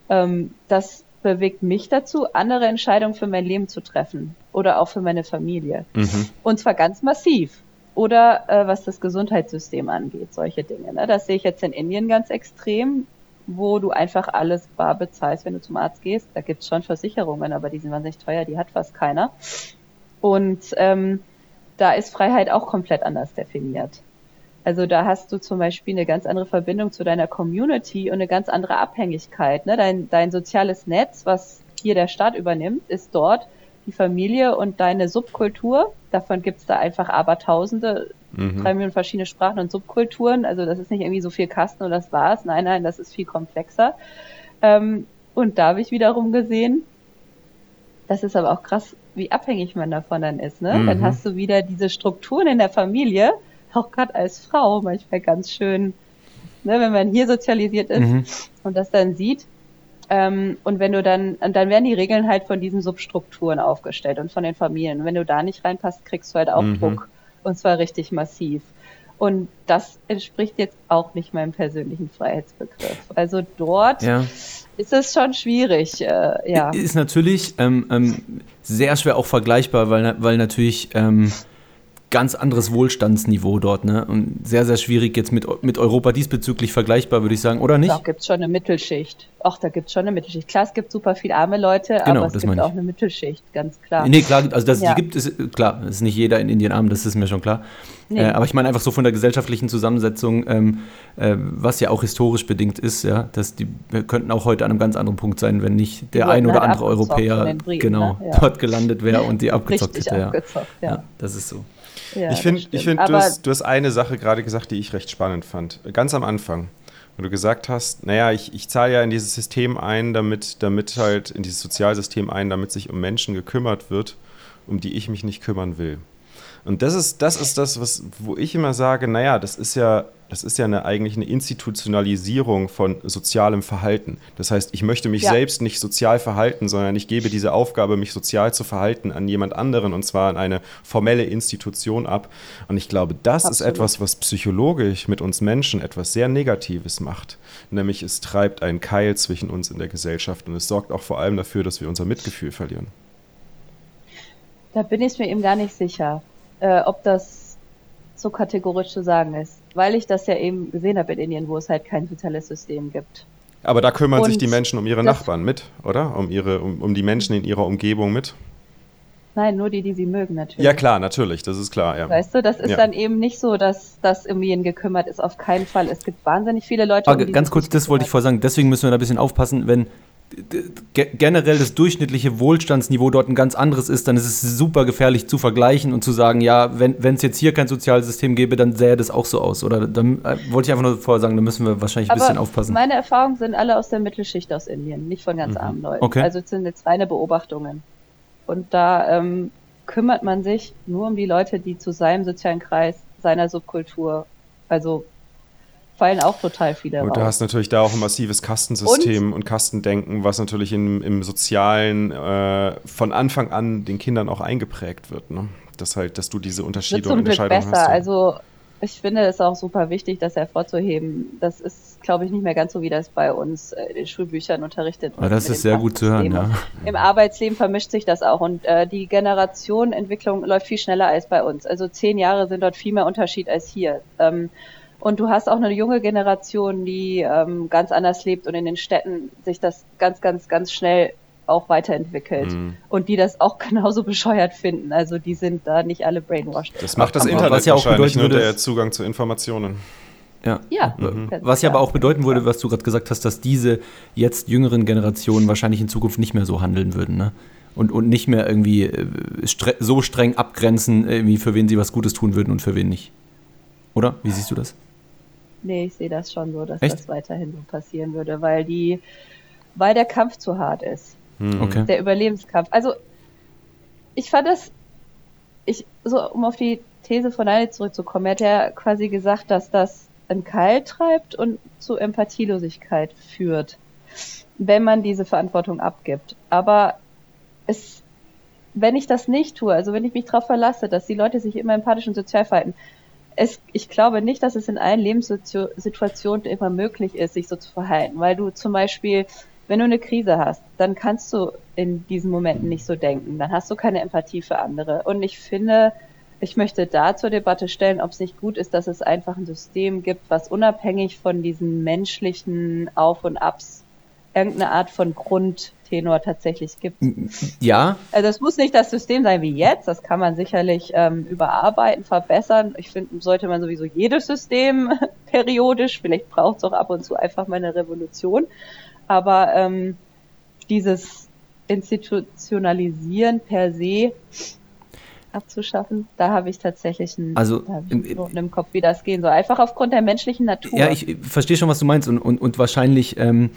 Ähm, das bewegt mich dazu, andere Entscheidungen für mein Leben zu treffen oder auch für meine Familie. Mhm. Und zwar ganz massiv. Oder äh, was das Gesundheitssystem angeht, solche Dinge. Ne? Das sehe ich jetzt in Indien ganz extrem, wo du einfach alles bar bezahlst, wenn du zum Arzt gehst. Da gibt's schon Versicherungen, aber die sind wahnsinnig teuer, die hat fast keiner. Und ähm, da ist Freiheit auch komplett anders definiert. Also da hast du zum Beispiel eine ganz andere Verbindung zu deiner Community und eine ganz andere Abhängigkeit. Ne? Dein, dein soziales Netz, was hier der Staat übernimmt, ist dort die Familie und deine Subkultur. Davon gibt's da einfach abertausende, mhm. drei Millionen verschiedene Sprachen und Subkulturen. Also das ist nicht irgendwie so viel Kasten und das war's. Nein, nein, das ist viel komplexer. Ähm, und da habe ich wiederum gesehen, das ist aber auch krass, wie abhängig man davon dann ist. Ne? Mhm. Dann hast du wieder diese Strukturen in der Familie, auch gerade als Frau manchmal ganz schön, ne, wenn man hier sozialisiert ist mhm. und das dann sieht. Ähm, und wenn du dann, und dann werden die Regeln halt von diesen Substrukturen aufgestellt und von den Familien. Und wenn du da nicht reinpasst, kriegst du halt auch mhm. Druck. Und zwar richtig massiv. Und das entspricht jetzt auch nicht meinem persönlichen Freiheitsbegriff. Also dort ja. ist es schon schwierig. Äh, ja. Ist natürlich ähm, ähm, sehr schwer auch vergleichbar, weil, weil natürlich ähm, ganz anderes Wohlstandsniveau dort, ne? Und sehr, sehr schwierig jetzt mit, mit Europa diesbezüglich vergleichbar, würde ich sagen, oder nicht? Da gibt es schon eine Mittelschicht. Ach, da gibt es schon eine Mittelschicht. Klar, es gibt super viele arme Leute, genau, aber es gibt auch eine Mittelschicht, ganz klar. Nee, klar, also das, ja. die gibt es, klar, es ist nicht jeder in Indien arm, das ist mir schon klar. Nee. Äh, aber ich meine einfach so von der gesellschaftlichen Zusammensetzung, ähm, äh, was ja auch historisch bedingt ist, ja, dass die wir könnten auch heute an einem ganz anderen Punkt sein, wenn nicht der ein oder andere Europäer Briten, genau ne? ja. dort gelandet wäre und die abgezockt Richtig hätte. Abgezockt, ja. ja. das ist so. Ja, ich finde, find, du, hast, du hast eine Sache gerade gesagt, die ich recht spannend fand. Ganz am Anfang, wo du gesagt hast, naja, ich, ich zahle ja in dieses System ein, damit, damit halt, in dieses Sozialsystem ein, damit sich um Menschen gekümmert wird, um die ich mich nicht kümmern will. Und das ist, das ist das, was, wo ich immer sage, naja, das ist ja, das ist ja eine, eigentlich eine Institutionalisierung von sozialem Verhalten. Das heißt, ich möchte mich ja. selbst nicht sozial verhalten, sondern ich gebe diese Aufgabe, mich sozial zu verhalten, an jemand anderen und zwar an eine formelle Institution ab. Und ich glaube, das Absolut. ist etwas, was psychologisch mit uns Menschen etwas sehr Negatives macht. Nämlich es treibt einen Keil zwischen uns in der Gesellschaft und es sorgt auch vor allem dafür, dass wir unser Mitgefühl verlieren. Da bin ich mir eben gar nicht sicher äh, ob das so kategorisch zu sagen ist, weil ich das ja eben gesehen habe in Indien, wo es halt kein soziales System gibt. Aber da kümmern Und sich die Menschen um ihre Nachbarn mit, oder? Um, ihre, um, um die Menschen in ihrer Umgebung mit? Nein, nur die, die sie mögen, natürlich. Ja, klar, natürlich, das ist klar, ja. Weißt du, das ist ja. dann eben nicht so, dass das um jeden gekümmert ist, auf keinen Fall. Es gibt wahnsinnig viele Leute. Aber um ganz kurz, das wollte ich vorher sagen, deswegen müssen wir da ein bisschen aufpassen, wenn generell das durchschnittliche Wohlstandsniveau dort ein ganz anderes ist, dann ist es super gefährlich zu vergleichen und zu sagen, ja, wenn es jetzt hier kein Sozialsystem gäbe, dann sähe das auch so aus. Oder dann äh, wollte ich einfach nur vorher sagen, da müssen wir wahrscheinlich ein Aber bisschen aufpassen. Meine Erfahrungen sind alle aus der Mittelschicht aus Indien, nicht von ganz mhm. armen Leuten. Okay. Also es sind jetzt reine Beobachtungen. Und da ähm, kümmert man sich nur um die Leute, die zu seinem sozialen Kreis, seiner Subkultur, also fallen auch total viele Und raus. du hast natürlich da auch ein massives Kastensystem und, und Kastendenken, was natürlich im, im Sozialen äh, von Anfang an den Kindern auch eingeprägt wird. Ne? Das halt, dass du diese Unterschiede und Unterscheidungen besser. hast. Also ich finde es auch super wichtig, das hervorzuheben. Das ist, glaube ich, nicht mehr ganz so, wie das bei uns in den Schulbüchern unterrichtet wird. Aber das ist sehr gut zu hören, ja. Im Arbeitsleben vermischt sich das auch und äh, die Generationenentwicklung läuft viel schneller als bei uns. Also zehn Jahre sind dort viel mehr Unterschied als hier. Ähm, und du hast auch eine junge Generation, die ähm, ganz anders lebt und in den Städten sich das ganz, ganz, ganz schnell auch weiterentwickelt mhm. und die das auch genauso bescheuert finden. Also die sind da nicht alle brainwashed. Das macht das Internet was ja auch wahrscheinlich nur der Zugang zu Informationen. Ja. ja mhm. Was ja aber auch bedeuten würde, was du gerade gesagt hast, dass diese jetzt jüngeren Generationen wahrscheinlich in Zukunft nicht mehr so handeln würden, ne? Und, und nicht mehr irgendwie äh, stre so streng abgrenzen, irgendwie für wen sie was Gutes tun würden und für wen nicht. Oder? Wie siehst du das? Nee, ich sehe das schon so, dass Echt? das weiterhin so passieren würde, weil die, weil der Kampf zu hart ist. Hm. Okay. Der Überlebenskampf. Also, ich fand das, ich, so, um auf die These von Heine zurückzukommen, er hat ja quasi gesagt, dass das einen Keil treibt und zu Empathielosigkeit führt, wenn man diese Verantwortung abgibt. Aber es, wenn ich das nicht tue, also wenn ich mich darauf verlasse, dass die Leute sich immer empathisch und sozial verhalten, es, ich glaube nicht, dass es in allen Lebenssituationen immer möglich ist, sich so zu verhalten, weil du zum Beispiel, wenn du eine Krise hast, dann kannst du in diesen Momenten nicht so denken, dann hast du keine Empathie für andere. Und ich finde, ich möchte da zur Debatte stellen, ob es nicht gut ist, dass es einfach ein System gibt, was unabhängig von diesen menschlichen Auf und Abs irgendeine Art von Grundtenor tatsächlich gibt. Ja. Also es muss nicht das System sein wie jetzt, das kann man sicherlich ähm, überarbeiten, verbessern. Ich finde, sollte man sowieso jedes System periodisch, vielleicht braucht es auch ab und zu einfach mal eine Revolution. Aber ähm, dieses Institutionalisieren per se abzuschaffen. Da habe ich tatsächlich einen, also, im, im, Kopf, wie das gehen soll. Einfach aufgrund der menschlichen Natur. Ja, ich verstehe schon, was du meinst und, und, und wahrscheinlich ähm,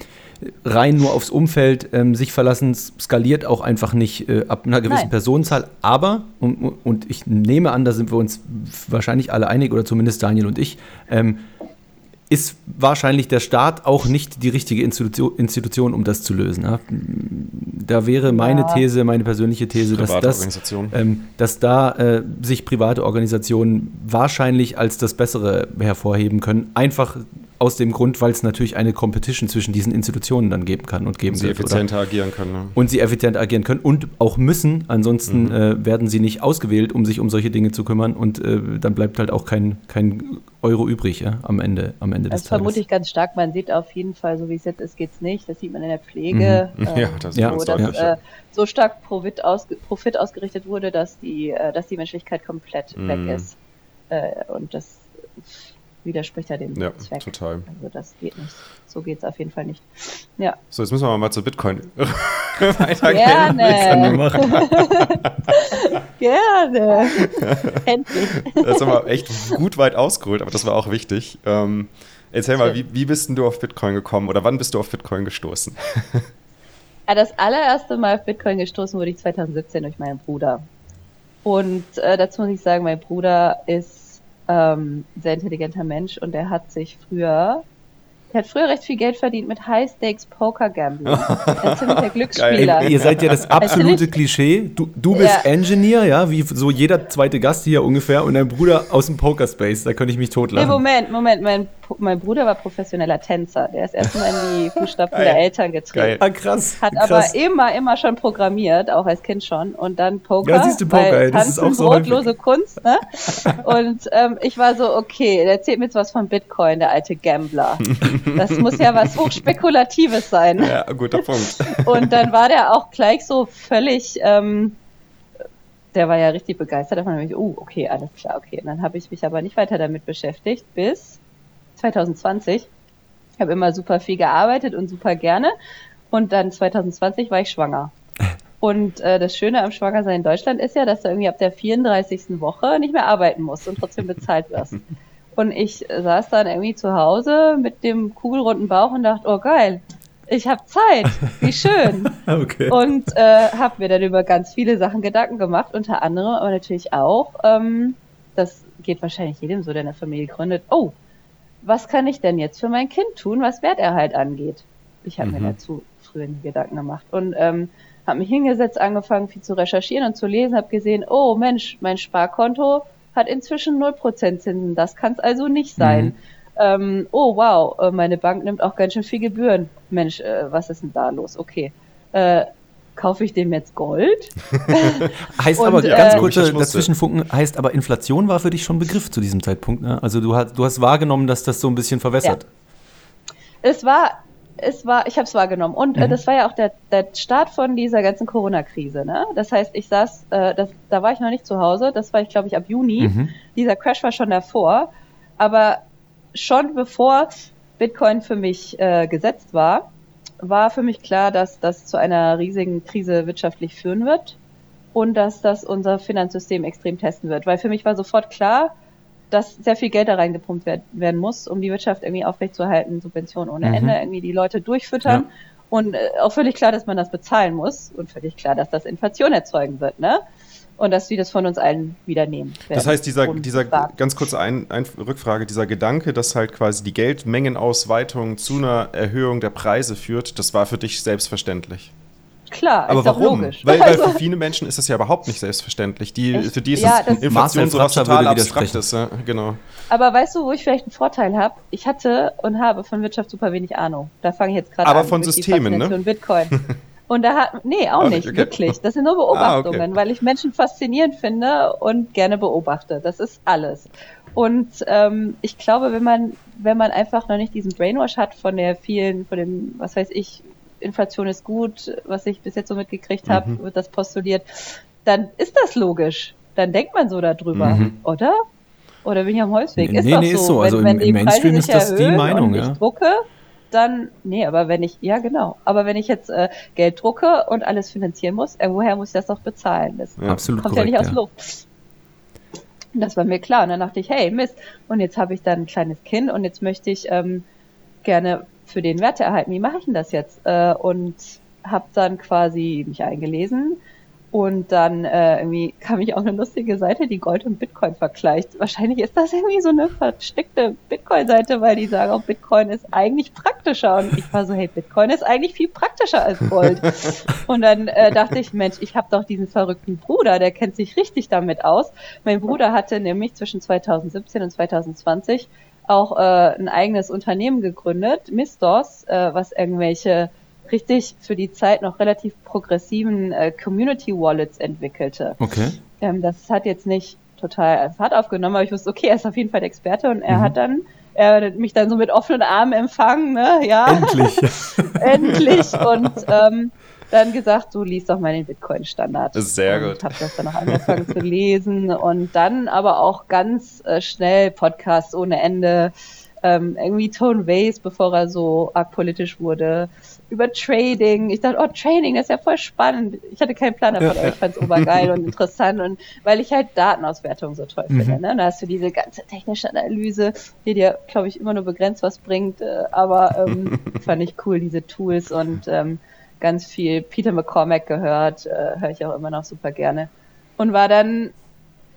rein nur aufs Umfeld ähm, sich verlassen skaliert auch einfach nicht äh, ab einer gewissen Nein. Personenzahl. Aber, und, und ich nehme an, da sind wir uns wahrscheinlich alle einig oder zumindest Daniel und ich, ähm, ist wahrscheinlich der Staat auch nicht die richtige Institution, Institution um das zu lösen. Ja? Da wäre meine ja. These, meine persönliche These, dass, das, ähm, dass da äh, sich private Organisationen wahrscheinlich als das Bessere hervorheben können. Einfach aus dem Grund, weil es natürlich eine Competition zwischen diesen Institutionen dann geben kann und geben und sie wird. Sie effizienter oder? agieren können. Ne? Und sie effizient agieren können und auch müssen. Ansonsten mhm. äh, werden sie nicht ausgewählt, um sich um solche Dinge zu kümmern. Und äh, dann bleibt halt auch kein, kein Euro übrig ja, am Ende, am Ende das des Tages. vermute ich ganz stark. Man sieht auf jeden Fall, so wie es jetzt ist, geht es nicht. Das sieht man in der Pflege. Mhm. ja, das ist wo das äh, so stark Profit, ausge Profit, ausgerichtet wurde, dass die, äh, dass die Menschlichkeit komplett mhm. weg ist. Äh, und das widerspricht ja dem ja, Zweck. total. Also das geht nicht. So geht es auf jeden Fall nicht. Ja. So, jetzt müssen wir mal zu Bitcoin weitergehen. Gerne. Gerne. Endlich. Das haben wir echt gut weit ausgeholt, aber das war auch wichtig. Ähm, erzähl mal, wie, wie bist denn du auf Bitcoin gekommen oder wann bist du auf Bitcoin gestoßen? das allererste Mal auf Bitcoin gestoßen wurde ich 2017 durch meinen Bruder. Und äh, dazu muss ich sagen, mein Bruder ist ähm, sehr intelligenter Mensch und er hat sich früher der hat früher recht viel Geld verdient mit High-Stakes-Poker-Gambling. Ein ziemlicher Glücksspieler. Ihr seid ja das absolute Klischee. Du, du bist ja. Engineer, ja, wie so jeder zweite Gast hier ungefähr und dein Bruder aus dem Poker-Space. Da könnte ich mich totlachen. Nee, Moment, Moment. Mein, mein Bruder war professioneller Tänzer. Der ist erstmal in die Fußstapfen der Eltern getreten. Ah, krass. Hat krass. aber immer, immer schon programmiert, auch als Kind schon. Und dann Poker. Ja, siehst du Poker, ey, das ist auch so brotlose Kunst, ne? Und ähm, ich war so, okay, der erzählt mir jetzt was von Bitcoin, der alte Gambler. Das muss ja was Hochspekulatives sein. Ja, guter Punkt. Und dann war der auch gleich so völlig ähm, der war ja richtig begeistert davon. Und ich, oh, okay, alles klar, okay. Und dann habe ich mich aber nicht weiter damit beschäftigt bis 2020. Ich habe immer super viel gearbeitet und super gerne. Und dann 2020 war ich schwanger. Und äh, das Schöne am Schwangersein in Deutschland ist ja, dass du irgendwie ab der 34. Woche nicht mehr arbeiten musst und trotzdem bezahlt wirst. Und ich saß dann irgendwie zu Hause mit dem kugelrunden Bauch und dachte, oh geil, ich habe Zeit, wie schön. okay. Und äh, habe mir dann über ganz viele Sachen Gedanken gemacht, unter anderem aber natürlich auch, ähm, das geht wahrscheinlich jedem so, der eine Familie gründet, oh, was kann ich denn jetzt für mein Kind tun, was Werterhalt angeht? Ich habe mhm. mir dazu früher nie Gedanken gemacht und ähm, habe mich hingesetzt, angefangen viel zu recherchieren und zu lesen, habe gesehen, oh Mensch, mein Sparkonto hat inzwischen 0% Zinsen, das kann es also nicht sein. Mhm. Ähm, oh wow, äh, meine Bank nimmt auch ganz schön viel Gebühren. Mensch, äh, was ist denn da los? Okay. Äh, kaufe ich dem jetzt Gold? heißt und, aber, ganz äh, kurz dazwischenfunken, heißt aber Inflation war für dich schon Begriff zu diesem Zeitpunkt. Ne? Also du hast, du hast wahrgenommen, dass das so ein bisschen verwässert. Ja. Es war, es war, ich habe es wahrgenommen. Und äh, mhm. das war ja auch der, der Start von dieser ganzen Corona-Krise. Ne? Das heißt, ich saß, äh, das, da war ich noch nicht zu Hause, das war ich, glaube ich, ab Juni. Mhm. Dieser Crash war schon davor. Aber schon bevor Bitcoin für mich äh, gesetzt war, war für mich klar, dass das zu einer riesigen Krise wirtschaftlich führen wird und dass das unser Finanzsystem extrem testen wird. Weil für mich war sofort klar, dass sehr viel Geld da reingepumpt werden, muss, um die Wirtschaft irgendwie aufrechtzuerhalten, Subventionen ohne mhm. Ende, irgendwie die Leute durchfüttern. Ja. Und äh, auch völlig klar, dass man das bezahlen muss und völlig klar, dass das Inflation erzeugen wird. Ne? Und dass sie das von uns allen wieder nehmen. Das heißt, dieser, dieser ganz kurze ein, ein, Rückfrage, dieser Gedanke, dass halt quasi die Geldmengenausweitung zu einer Erhöhung der Preise führt, das war für dich selbstverständlich. Klar, aber warum? Weil, weil also, für viele Menschen ist das ja überhaupt nicht selbstverständlich. Die, für die ist ja, das Inflation so was total Abstraktes. Ja, genau. Aber weißt du, wo ich vielleicht einen Vorteil habe? Ich hatte und habe von Wirtschaft super wenig Ahnung. Da fange ich jetzt gerade an. Aber von Systemen, ne? Bitcoin. Und da hat, nee, auch, auch nicht, okay. wirklich. Das sind nur Beobachtungen, ah, okay. weil ich Menschen faszinierend finde und gerne beobachte. Das ist alles. Und ähm, ich glaube, wenn man, wenn man einfach noch nicht diesen Brainwash hat von der vielen, von dem, was weiß ich, Inflation ist gut, was ich bis jetzt so mitgekriegt habe, mhm. wird das postuliert, dann ist das logisch. Dann denkt man so darüber, mhm. oder? Oder bin ich am Holzweg? Nee, ist nee, nee, ist so. Also wenn, im, Mainstream ist das die Meinung, ja. Ich drucke, dann, nee, aber wenn ich, ja genau, aber wenn ich jetzt äh, Geld drucke und alles finanzieren muss, äh, woher muss ich das doch bezahlen? Das ja, absolut kommt korrekt, ja nicht aus Luft. Das war mir klar. Und dann dachte ich, hey, Mist, und jetzt habe ich dann ein kleines Kind und jetzt möchte ich ähm, gerne für den Werte erhalten. Wie mache ich denn das jetzt? Äh, und habe dann quasi mich eingelesen, und dann äh, irgendwie kam ich auf eine lustige Seite, die Gold und Bitcoin vergleicht. Wahrscheinlich ist das irgendwie so eine versteckte Bitcoin-Seite, weil die sagen auch, Bitcoin ist eigentlich praktischer. Und ich war so, hey, Bitcoin ist eigentlich viel praktischer als Gold. und dann äh, dachte ich, Mensch, ich habe doch diesen verrückten Bruder, der kennt sich richtig damit aus. Mein Bruder hatte nämlich zwischen 2017 und 2020 auch äh, ein eigenes Unternehmen gegründet, Mistos, äh, was irgendwelche richtig für die Zeit noch relativ progressiven äh, Community Wallets entwickelte. Okay. Ähm, das hat jetzt nicht total Fahrt aufgenommen, aber ich wusste, okay, er ist auf jeden Fall der Experte und er mhm. hat dann er hat mich dann so mit offenen Armen empfangen, ne? Ja. Endlich. Endlich. Und ähm, dann gesagt, du liest doch mal den Bitcoin-Standard. Sehr und gut. Hab das dann auch angefangen zu lesen und dann aber auch ganz äh, schnell Podcasts ohne Ende. Ähm, irgendwie Tone Ways, bevor er so arg politisch wurde über Trading. Ich dachte, oh, Trading, das ist ja voll spannend. Ich hatte keinen Plan davon, aber ich fand es obergeil und interessant und weil ich halt Datenauswertung so toll mhm. finde. Ne? Da hast du diese ganze technische Analyse, die dir, glaube ich, immer nur begrenzt was bringt, äh, aber ähm, fand ich cool, diese Tools und ähm, ganz viel Peter McCormack gehört, äh, höre ich auch immer noch super gerne. Und war dann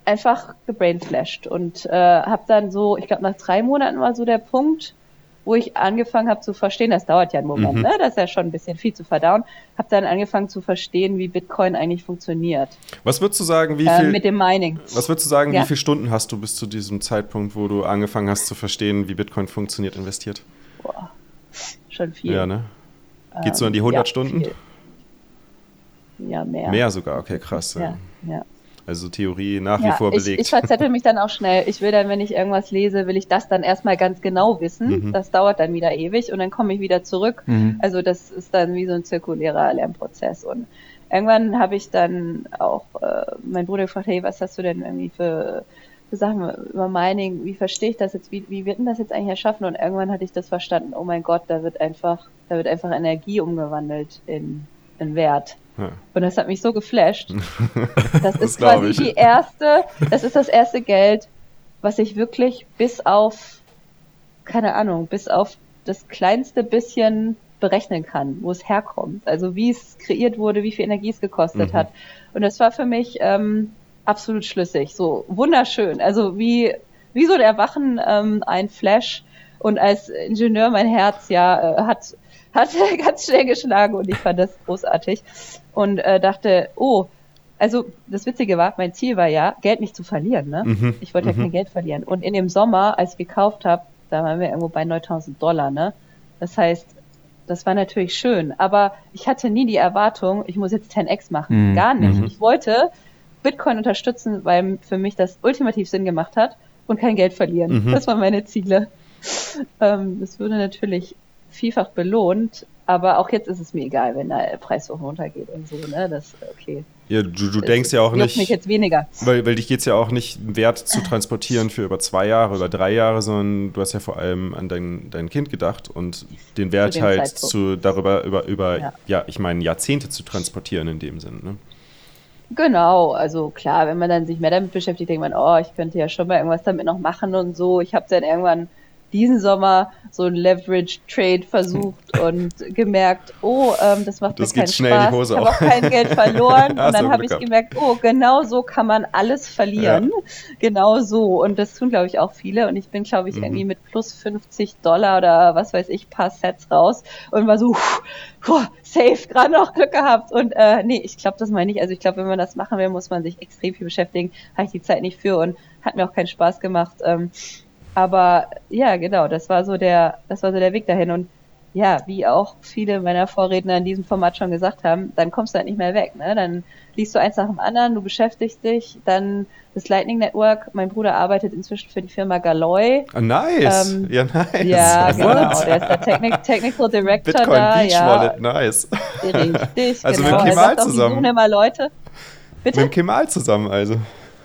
einfach gebrainflashed und äh, habe dann so, ich glaube nach drei Monaten war so der Punkt, wo ich angefangen habe zu verstehen, das dauert ja einen Moment, mhm. ne? das ist ja schon ein bisschen viel zu verdauen, habe dann angefangen zu verstehen, wie Bitcoin eigentlich funktioniert. Was würdest du sagen, wie äh, viel... Äh, mit dem Mining. Was würdest du sagen, ja? wie viele Stunden hast du bis zu diesem Zeitpunkt, wo du angefangen hast zu verstehen, wie Bitcoin funktioniert, investiert? Boah, schon viel. Ja, ne? Geht so an die 100 ähm, ja, Stunden? Viel. Ja, mehr. Mehr sogar, okay, krass. Ja, ja. Also Theorie nach ja, wie vor belegt. Ich, ich verzettel mich dann auch schnell. Ich will dann, wenn ich irgendwas lese, will ich das dann erstmal ganz genau wissen. Mhm. Das dauert dann wieder ewig und dann komme ich wieder zurück. Mhm. Also das ist dann wie so ein zirkulärer Lernprozess. Und irgendwann habe ich dann auch äh, mein Bruder gefragt, hey, was hast du denn irgendwie für, für Sachen über Mining, wie verstehe ich das jetzt, wie, wie wird denn das jetzt eigentlich erschaffen? Und irgendwann hatte ich das verstanden, oh mein Gott, da wird einfach, da wird einfach Energie umgewandelt in, in Wert. Ja. Und das hat mich so geflasht. Das ist das quasi die erste, das ist das erste Geld, was ich wirklich bis auf, keine Ahnung, bis auf das kleinste bisschen berechnen kann, wo es herkommt. Also wie es kreiert wurde, wie viel Energie es gekostet mhm. hat. Und das war für mich ähm, absolut schlüssig. So wunderschön. Also wie, wie so ein Erwachen, ähm, ein Flash. Und als Ingenieur mein Herz ja äh, hat, hat ganz schnell geschlagen und ich fand das großartig. Und äh, dachte, oh, also das Witzige war, mein Ziel war ja, Geld nicht zu verlieren. Ne? Mhm. Ich wollte ja mhm. kein Geld verlieren. Und in dem Sommer, als ich gekauft habe, da waren wir irgendwo bei 9000 Dollar. Ne? Das heißt, das war natürlich schön, aber ich hatte nie die Erwartung, ich muss jetzt 10x machen. Mhm. Gar nicht. Mhm. Ich wollte Bitcoin unterstützen, weil für mich das ultimativ Sinn gemacht hat und kein Geld verlieren. Mhm. Das waren meine Ziele. Ähm, das würde natürlich vielfach belohnt, aber auch jetzt ist es mir egal, wenn der Preis so runtergeht und so, ne? Das okay. Ja, du, du denkst ja auch nicht. mich jetzt weniger. Weil, weil dich geht es ja auch nicht, Wert zu transportieren für über zwei Jahre, über drei Jahre, sondern du hast ja vor allem an dein, dein Kind gedacht und den Wert halt Zeitpunkt. zu darüber, über, über ja. ja, ich meine, Jahrzehnte zu transportieren in dem Sinn, ne? Genau, also klar, wenn man dann sich mehr damit beschäftigt, denkt man, oh, ich könnte ja schon mal irgendwas damit noch machen und so. Ich habe dann irgendwann diesen Sommer so ein Leverage Trade versucht und gemerkt, oh, ähm, das macht das mir keinen schnell Spaß. In die Hose ich habe auch kein Geld verloren und dann habe ich gemerkt, oh, genau so kann man alles verlieren. Ja. Genau so und das tun glaube ich auch viele und ich bin glaube ich mhm. irgendwie mit plus 50 Dollar oder was weiß ich paar Sets raus und war so puh, safe gerade noch Glück gehabt und äh, nee, ich glaube das meine ich. Also ich glaube, wenn man das machen will, muss man sich extrem viel beschäftigen. Habe ich die Zeit nicht für und hat mir auch keinen Spaß gemacht. Ähm, aber ja, genau, das war so der, das war so der Weg dahin. Und ja, wie auch viele meiner Vorredner in diesem Format schon gesagt haben, dann kommst du halt nicht mehr weg. Ne? Dann liest du eins nach dem anderen, du beschäftigst dich, dann das Lightning Network. Mein Bruder arbeitet inzwischen für die Firma Galoy. Oh, nice. Ähm, ja, nice. Ja, genau. Der ist der Technic Technical Director Bitcoin da. Beach ja. Wallet, nice. Richtig, also genau. mit Kemal zusammen. Auch, immer Leute. Bitte? Mit Kemal zusammen also.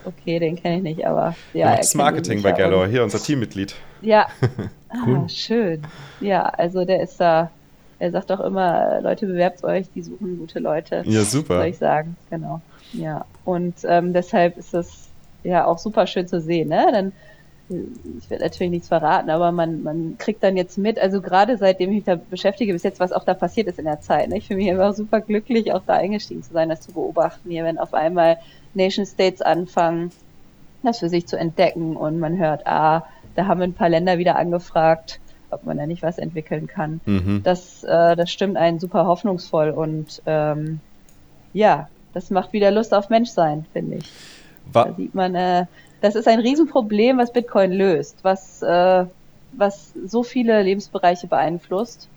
Okay, den kenne ich nicht, aber ja. Das Marketing bei Gallow, hier unser Teammitglied. Ja. cool. Ah, schön. Ja, also der ist da, er sagt auch immer, Leute, bewerbt euch, die suchen gute Leute. Ja, super. Soll ich sagen, genau. Ja. Und ähm, deshalb ist es ja auch super schön zu sehen, ne? Dann ich werde natürlich nichts verraten, aber man, man kriegt dann jetzt mit, also gerade seitdem ich mich da beschäftige, bis jetzt, was auch da passiert ist in der Zeit. Ne? Ich fühle mich einfach super glücklich, auch da eingestiegen zu sein, das zu beobachten hier, wenn auf einmal Nation States anfangen, das für sich zu entdecken und man hört, ah, da haben ein paar Länder wieder angefragt, ob man da nicht was entwickeln kann. Mhm. Das, äh, das stimmt einen super hoffnungsvoll und ähm, ja, das macht wieder Lust auf Menschsein, finde ich. Wa da sieht man, äh, das ist ein Riesenproblem, was Bitcoin löst, was, äh, was so viele Lebensbereiche beeinflusst,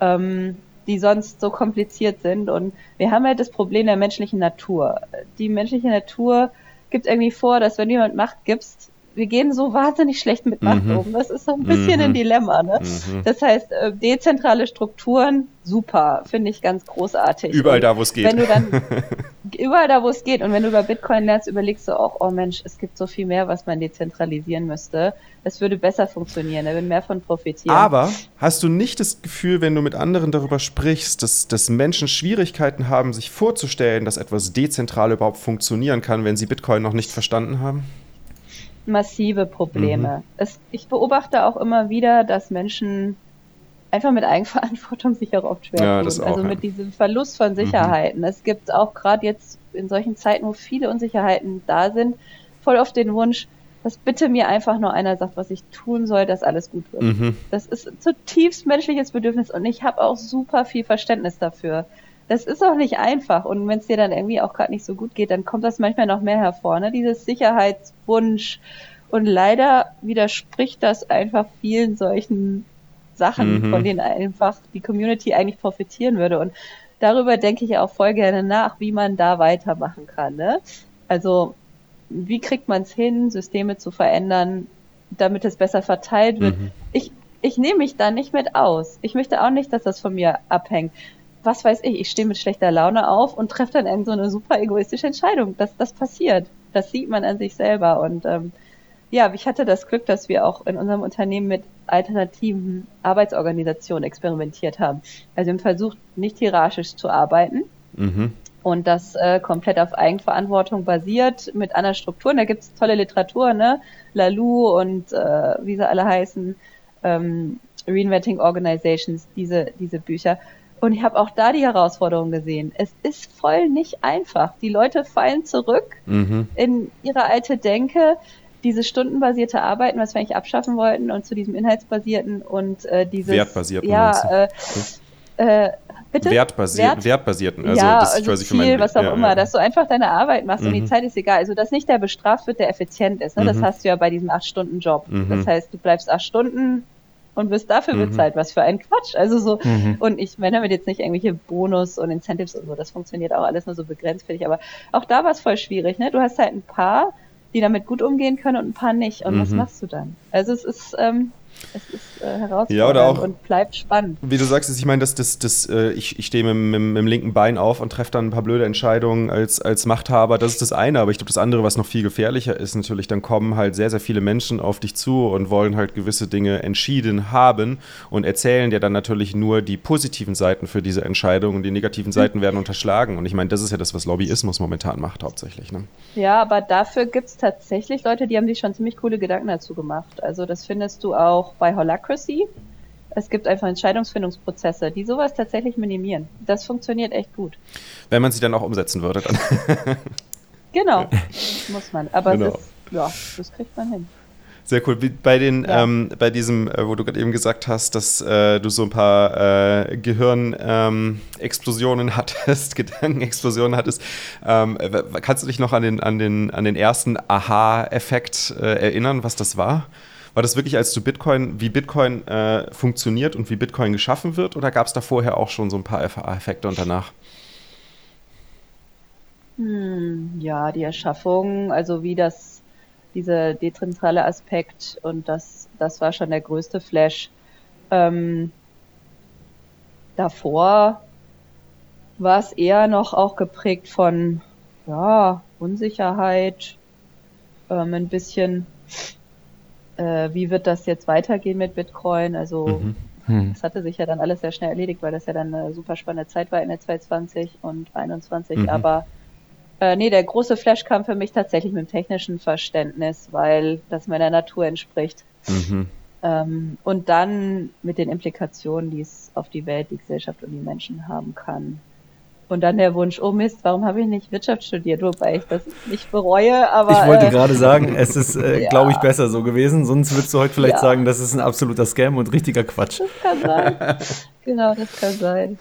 ähm, die sonst so kompliziert sind. Und wir haben halt das Problem der menschlichen Natur. Die menschliche Natur gibt irgendwie vor, dass wenn du jemand Macht gibst, wir gehen so wahnsinnig schlecht mit Macht mhm. um. Das ist so ein bisschen mhm. ein Dilemma. Ne? Mhm. Das heißt, äh, dezentrale Strukturen, super, finde ich ganz großartig. Überall und da, wo es geht. Wenn du dann, überall da, wo es geht. Und wenn du über Bitcoin lernst, überlegst du auch, oh Mensch, es gibt so viel mehr, was man dezentralisieren müsste. Das würde besser funktionieren, da würden mehr von profitieren. Aber hast du nicht das Gefühl, wenn du mit anderen darüber sprichst, dass, dass Menschen Schwierigkeiten haben, sich vorzustellen, dass etwas dezentral überhaupt funktionieren kann, wenn sie Bitcoin noch nicht verstanden haben? massive Probleme. Mhm. Es, ich beobachte auch immer wieder, dass Menschen einfach mit Eigenverantwortung sich auch oft schwer ja, tun. Auch, also mit diesem Verlust von. Sicherheiten. Mhm. Es gibt auch gerade jetzt in solchen Zeiten, wo viele Unsicherheiten da sind, voll oft den Wunsch, dass bitte mir einfach nur einer sagt, was ich tun soll, dass alles gut wird. Mhm. Das ist zutiefst menschliches Bedürfnis und ich habe auch super viel Verständnis dafür das ist auch nicht einfach. Und wenn es dir dann irgendwie auch gerade nicht so gut geht, dann kommt das manchmal noch mehr hervor, ne? Dieses Sicherheitswunsch. Und leider widerspricht das einfach vielen solchen Sachen, mhm. von denen einfach die Community eigentlich profitieren würde. Und darüber denke ich auch voll gerne nach, wie man da weitermachen kann. Ne? Also wie kriegt man es hin, Systeme zu verändern, damit es besser verteilt wird? Mhm. Ich, ich nehme mich da nicht mit aus. Ich möchte auch nicht, dass das von mir abhängt was weiß ich, ich stehe mit schlechter Laune auf und treffe dann irgend so eine super egoistische Entscheidung. Das, das passiert. Das sieht man an sich selber. Und ähm, ja, ich hatte das Glück, dass wir auch in unserem Unternehmen mit alternativen Arbeitsorganisationen experimentiert haben. Also wir haben versucht, nicht hierarchisch zu arbeiten. Mhm. Und das äh, komplett auf Eigenverantwortung basiert, mit anderen Strukturen. Da gibt's tolle Literatur, ne? Lalu und äh, wie sie alle heißen, ähm, Reinventing Organizations, diese, diese Bücher. Und ich habe auch da die Herausforderung gesehen. Es ist voll nicht einfach. Die Leute fallen zurück mhm. in ihre alte Denke, diese stundenbasierte Arbeiten, was wir eigentlich abschaffen wollten, und zu diesem inhaltsbasierten und äh, dieses wertbasierten. Ja, äh, äh, bitte? Wertbasi Wert? Wertbasierten. Also ja, das also quasi Ziel, für mein, was auch ja, immer, ja. dass du einfach deine Arbeit machst mhm. und die mhm. Zeit ist egal. Also dass nicht der bestraft wird, der effizient ist. Ne? Mhm. Das hast du ja bei diesem acht Stunden Job. Mhm. Das heißt, du bleibst acht Stunden und wirst dafür mhm. bezahlt. Was für ein Quatsch. Also so, mhm. und ich meine damit jetzt nicht irgendwelche Bonus und Incentives und so, das funktioniert auch alles nur so begrenzt für dich. Aber auch da war es voll schwierig, ne? Du hast halt ein paar, die damit gut umgehen können und ein paar nicht. Und mhm. was machst du dann? Also es ist, ähm, es ist äh, herausfordernd ja, oder auch, und bleibt spannend. Wie du sagst, ich meine, das, das, das, äh, ich, ich stehe mit, mit, mit, dem linken Bein auf und treffe dann ein paar blöde Entscheidungen als, als Machthaber. Das ist das eine, aber ich glaube, das andere, was noch viel gefährlicher ist, natürlich, dann kommen halt sehr, sehr viele Menschen auf dich zu und wollen halt gewisse Dinge entschieden haben und erzählen dir dann natürlich nur die positiven Seiten für diese Entscheidung und die negativen Seiten werden unterschlagen. Und ich meine, das ist ja das, was Lobbyismus momentan macht, hauptsächlich. Ne? Ja, aber dafür gibt es tatsächlich Leute, die haben sich schon ziemlich coole Gedanken dazu gemacht. Also das findest du auch bei Holacracy. Es gibt einfach Entscheidungsfindungsprozesse, die sowas tatsächlich minimieren. Das funktioniert echt gut. Wenn man sie dann auch umsetzen würde, dann. genau, muss man. Aber genau. das, ja, das kriegt man hin. Sehr cool. Bei den, ja. ähm, bei diesem, äh, wo du gerade eben gesagt hast, dass äh, du so ein paar äh, Gehirnexplosionen ähm, hattest, Gedankenexplosionen hattest, ähm, kannst du dich noch an den, an den, an den ersten Aha-Effekt äh, erinnern, was das war? War das wirklich, als du Bitcoin, wie Bitcoin äh, funktioniert und wie Bitcoin geschaffen wird, oder gab es da vorher auch schon so ein paar FA-Effekte und danach? Hm, ja, die Erschaffung, also wie das, dieser dezentrale Aspekt und das, das war schon der größte Flash. Ähm, davor war es eher noch auch geprägt von ja, Unsicherheit, ähm, ein bisschen äh, wie wird das jetzt weitergehen mit Bitcoin? Also mhm. Hm. das hatte sich ja dann alles sehr schnell erledigt, weil das ja dann eine super spannende Zeit war in der 2020 und 2021. Mhm. Aber äh, nee, der große Flash kam für mich tatsächlich mit dem technischen Verständnis, weil das meiner Natur entspricht. Mhm. Ähm, und dann mit den Implikationen, die es auf die Welt, die Gesellschaft und die Menschen haben kann. Und dann der Wunsch, oh Mist, warum habe ich nicht Wirtschaft studiert, wobei ich das nicht bereue, aber. Ich wollte äh, gerade sagen, es ist, äh, ja. glaube ich, besser so gewesen. Sonst würdest du heute vielleicht ja. sagen, das ist ein absoluter Scam und richtiger Quatsch. Das kann sein. genau, das kann sein.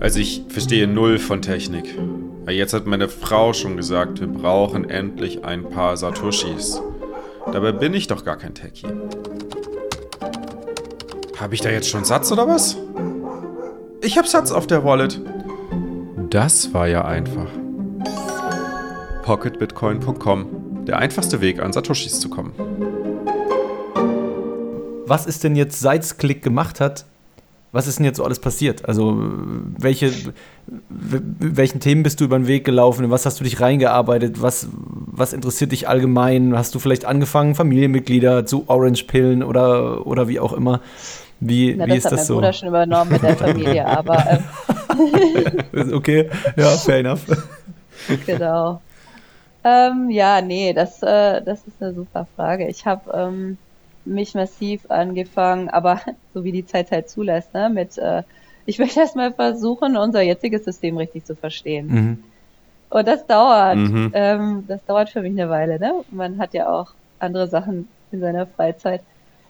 Also ich verstehe null von Technik. Jetzt hat meine Frau schon gesagt, wir brauchen endlich ein paar Satoshis. Dabei bin ich doch gar kein Techie. Habe ich da jetzt schon Satz oder was? Ich habe Satz auf der Wallet. Das war ja einfach. Pocketbitcoin.com. Der einfachste Weg, an Satoshis zu kommen. Was ist denn jetzt, seit es Klick gemacht hat, was ist denn jetzt so alles passiert? Also, welche, welchen Themen bist du über den Weg gelaufen? Was hast du dich reingearbeitet? Was, was interessiert dich allgemein? Hast du vielleicht angefangen, Familienmitglieder zu Orange-Pillen oder, oder wie auch immer? Wie, Na, wie ist das, das so? Das hat mein Bruder schon übernommen mit der Familie, aber. Ähm okay, ja, fair enough. genau. Ähm, ja, nee, das, äh, das ist eine super Frage. Ich habe ähm, mich massiv angefangen, aber so wie die Zeit halt zulässt, ne, mit, äh, ich möchte erstmal versuchen, unser jetziges System richtig zu verstehen. Mhm. Und das dauert. Mhm. Ähm, das dauert für mich eine Weile, ne? Man hat ja auch andere Sachen in seiner Freizeit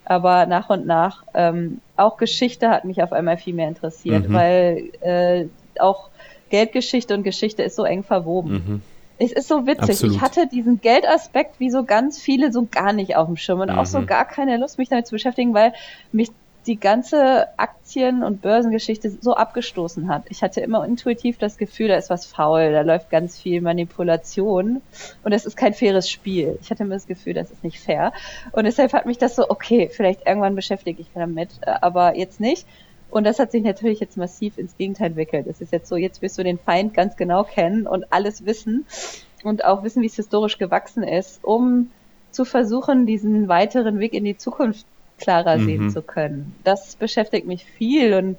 aber nach und nach ähm, auch Geschichte hat mich auf einmal viel mehr interessiert, mhm. weil äh, auch Geldgeschichte und Geschichte ist so eng verwoben. Mhm. Es ist so witzig. Absolut. Ich hatte diesen Geldaspekt wie so ganz viele so gar nicht auf dem Schirm und mhm. auch so mhm. gar keine Lust, mich damit zu beschäftigen, weil mich die ganze Aktien- und Börsengeschichte so abgestoßen hat. Ich hatte immer intuitiv das Gefühl, da ist was faul, da läuft ganz viel Manipulation und es ist kein faires Spiel. Ich hatte immer das Gefühl, das ist nicht fair. Und deshalb hat mich das so, okay, vielleicht irgendwann beschäftige ich mich damit, aber jetzt nicht. Und das hat sich natürlich jetzt massiv ins Gegenteil entwickelt. Es ist jetzt so, jetzt wirst du den Feind ganz genau kennen und alles wissen und auch wissen, wie es historisch gewachsen ist, um zu versuchen, diesen weiteren Weg in die Zukunft klarer mhm. sehen zu können. Das beschäftigt mich viel und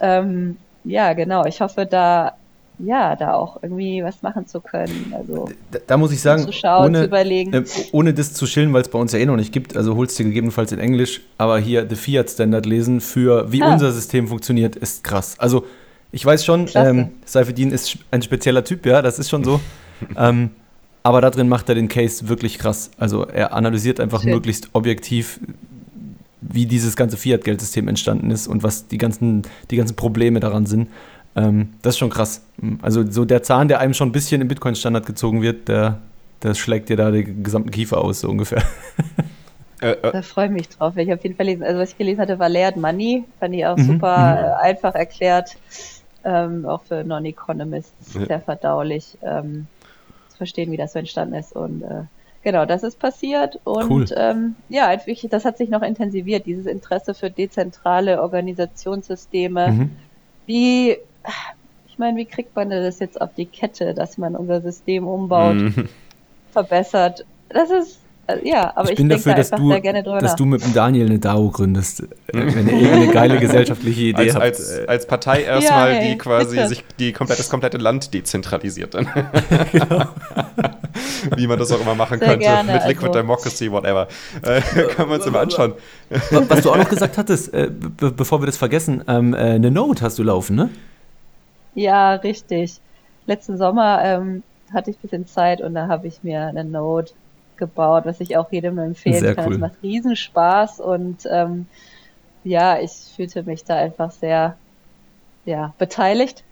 ähm, ja, genau. Ich hoffe, da ja, da auch irgendwie was machen zu können. Also da, da muss ich sagen, zu schauen, ohne, zu äh, ohne das zu schillen, weil es bei uns ja eh noch nicht gibt, also holst du gegebenenfalls in Englisch, aber hier The Fiat Standard lesen für wie ah. unser System funktioniert, ist krass. Also ich weiß schon, ähm, Seifedin ist ein spezieller Typ, ja, das ist schon so. ähm, aber da drin macht er den Case wirklich krass. Also er analysiert einfach Schön. möglichst objektiv, wie dieses ganze Fiat-Geldsystem entstanden ist und was die ganzen, die ganzen Probleme daran sind. Ähm, das ist schon krass. Also so der Zahn, der einem schon ein bisschen im Bitcoin-Standard gezogen wird, der, der schlägt dir da den gesamten Kiefer aus, so ungefähr. Äh, äh. Da freue ich mich drauf. Ich auf jeden Fall lesen. Also was ich gelesen hatte, war Layered Money. Fand ich auch mhm. super mhm. Äh, einfach erklärt. Ähm, auch für Non-Economists ja. sehr verdaulich ähm, zu verstehen, wie das so entstanden ist. Und äh, genau, das ist passiert. Und cool. ähm, ja, das hat sich noch intensiviert, dieses Interesse für dezentrale Organisationssysteme. Mhm. Wie ich meine, wie kriegt man das jetzt auf die Kette, dass man unser System umbaut, mhm. verbessert? Das ist äh, ja, aber ich, ich bin dafür, da dass, du, da dass du mit dem Daniel eine DAO gründest, äh, wenn ihr irgendeine geile gesellschaftliche Idee als, habt. Als, als Partei erstmal, ja, die quasi bitte. sich die komplett, das komplette Land dezentralisiert dann. genau. Wie man das auch immer machen Sehr könnte. Gerne, mit Liquid also. Democracy, whatever. Äh, können wir uns immer anschauen. Was du auch noch gesagt hattest, äh, be bevor wir das vergessen, ähm, äh, eine Note hast du laufen, ne? Ja, richtig. Letzten Sommer ähm, hatte ich ein bisschen Zeit und da habe ich mir eine Note gebaut, was ich auch jedem empfehlen sehr kann. Cool. Es macht Riesenspaß und ähm, ja, ich fühlte mich da einfach sehr ja, beteiligt.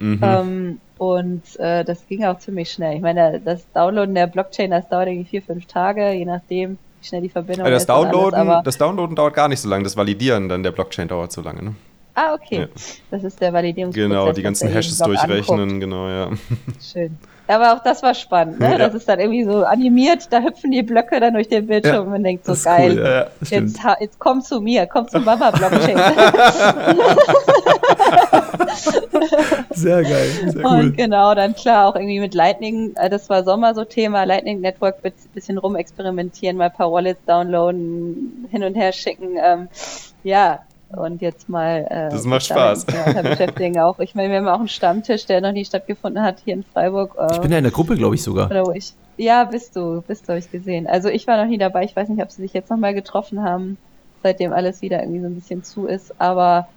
Mhm. Ähm, und äh, das ging auch ziemlich schnell. Ich meine, das Downloaden der Blockchain, das dauert irgendwie vier, fünf Tage, je nachdem, wie schnell die Verbindung also das ist. Downloaden, alles, das Downloaden dauert gar nicht so lange, das Validieren dann der Blockchain dauert so lange, ne? Ah, okay. Ja. Das ist der Validierungsprozess. Genau, die ganzen Hashes durchrechnen, anguckt. genau, ja. Schön. Aber auch das war spannend, ne? Ja. Das ist dann irgendwie so animiert, da hüpfen die Blöcke dann durch den Bildschirm ja, und man denkt so geil. Cool. Ja, jetzt, jetzt komm zu mir, komm zu Mama Blockchain. sehr geil, sehr cool. Und genau, dann klar auch irgendwie mit Lightning, äh, das war Sommer so Thema, Lightning Network bisschen rumexperimentieren, mal ein paar Wallets downloaden, hin und her schicken. Ähm, ja, und jetzt mal. Äh, das macht Spaß. Ja, beschäftigen auch. Ich meine, wir haben auch einen Stammtisch, der noch nie stattgefunden hat hier in Freiburg. Äh, ich bin ja in der Gruppe, glaube ich sogar. Oder wo ich, ja, bist du, bist du, habe ich gesehen. Also ich war noch nie dabei. Ich weiß nicht, ob sie sich jetzt nochmal getroffen haben, seitdem alles wieder irgendwie so ein bisschen zu ist. Aber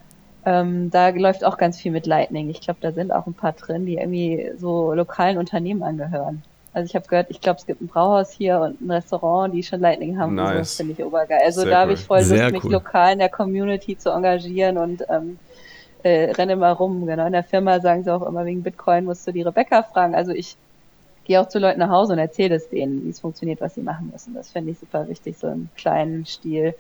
ähm, da läuft auch ganz viel mit Lightning. Ich glaube, da sind auch ein paar drin, die irgendwie so lokalen Unternehmen angehören. Also ich habe gehört, ich glaube, es gibt ein Brauhaus hier und ein Restaurant, die schon Lightning haben. Nice. Das finde ich obergeil. Also Sehr da habe ich voll Lust, Sehr mich cool. lokal in der Community zu engagieren und ähm, äh, renne mal rum. Genau, in der Firma sagen sie auch immer, wegen Bitcoin musst du die Rebecca fragen. Also ich gehe auch zu Leuten nach Hause und erzähle es denen, wie es funktioniert, was sie machen müssen. Das finde ich super wichtig, so im kleinen Stil.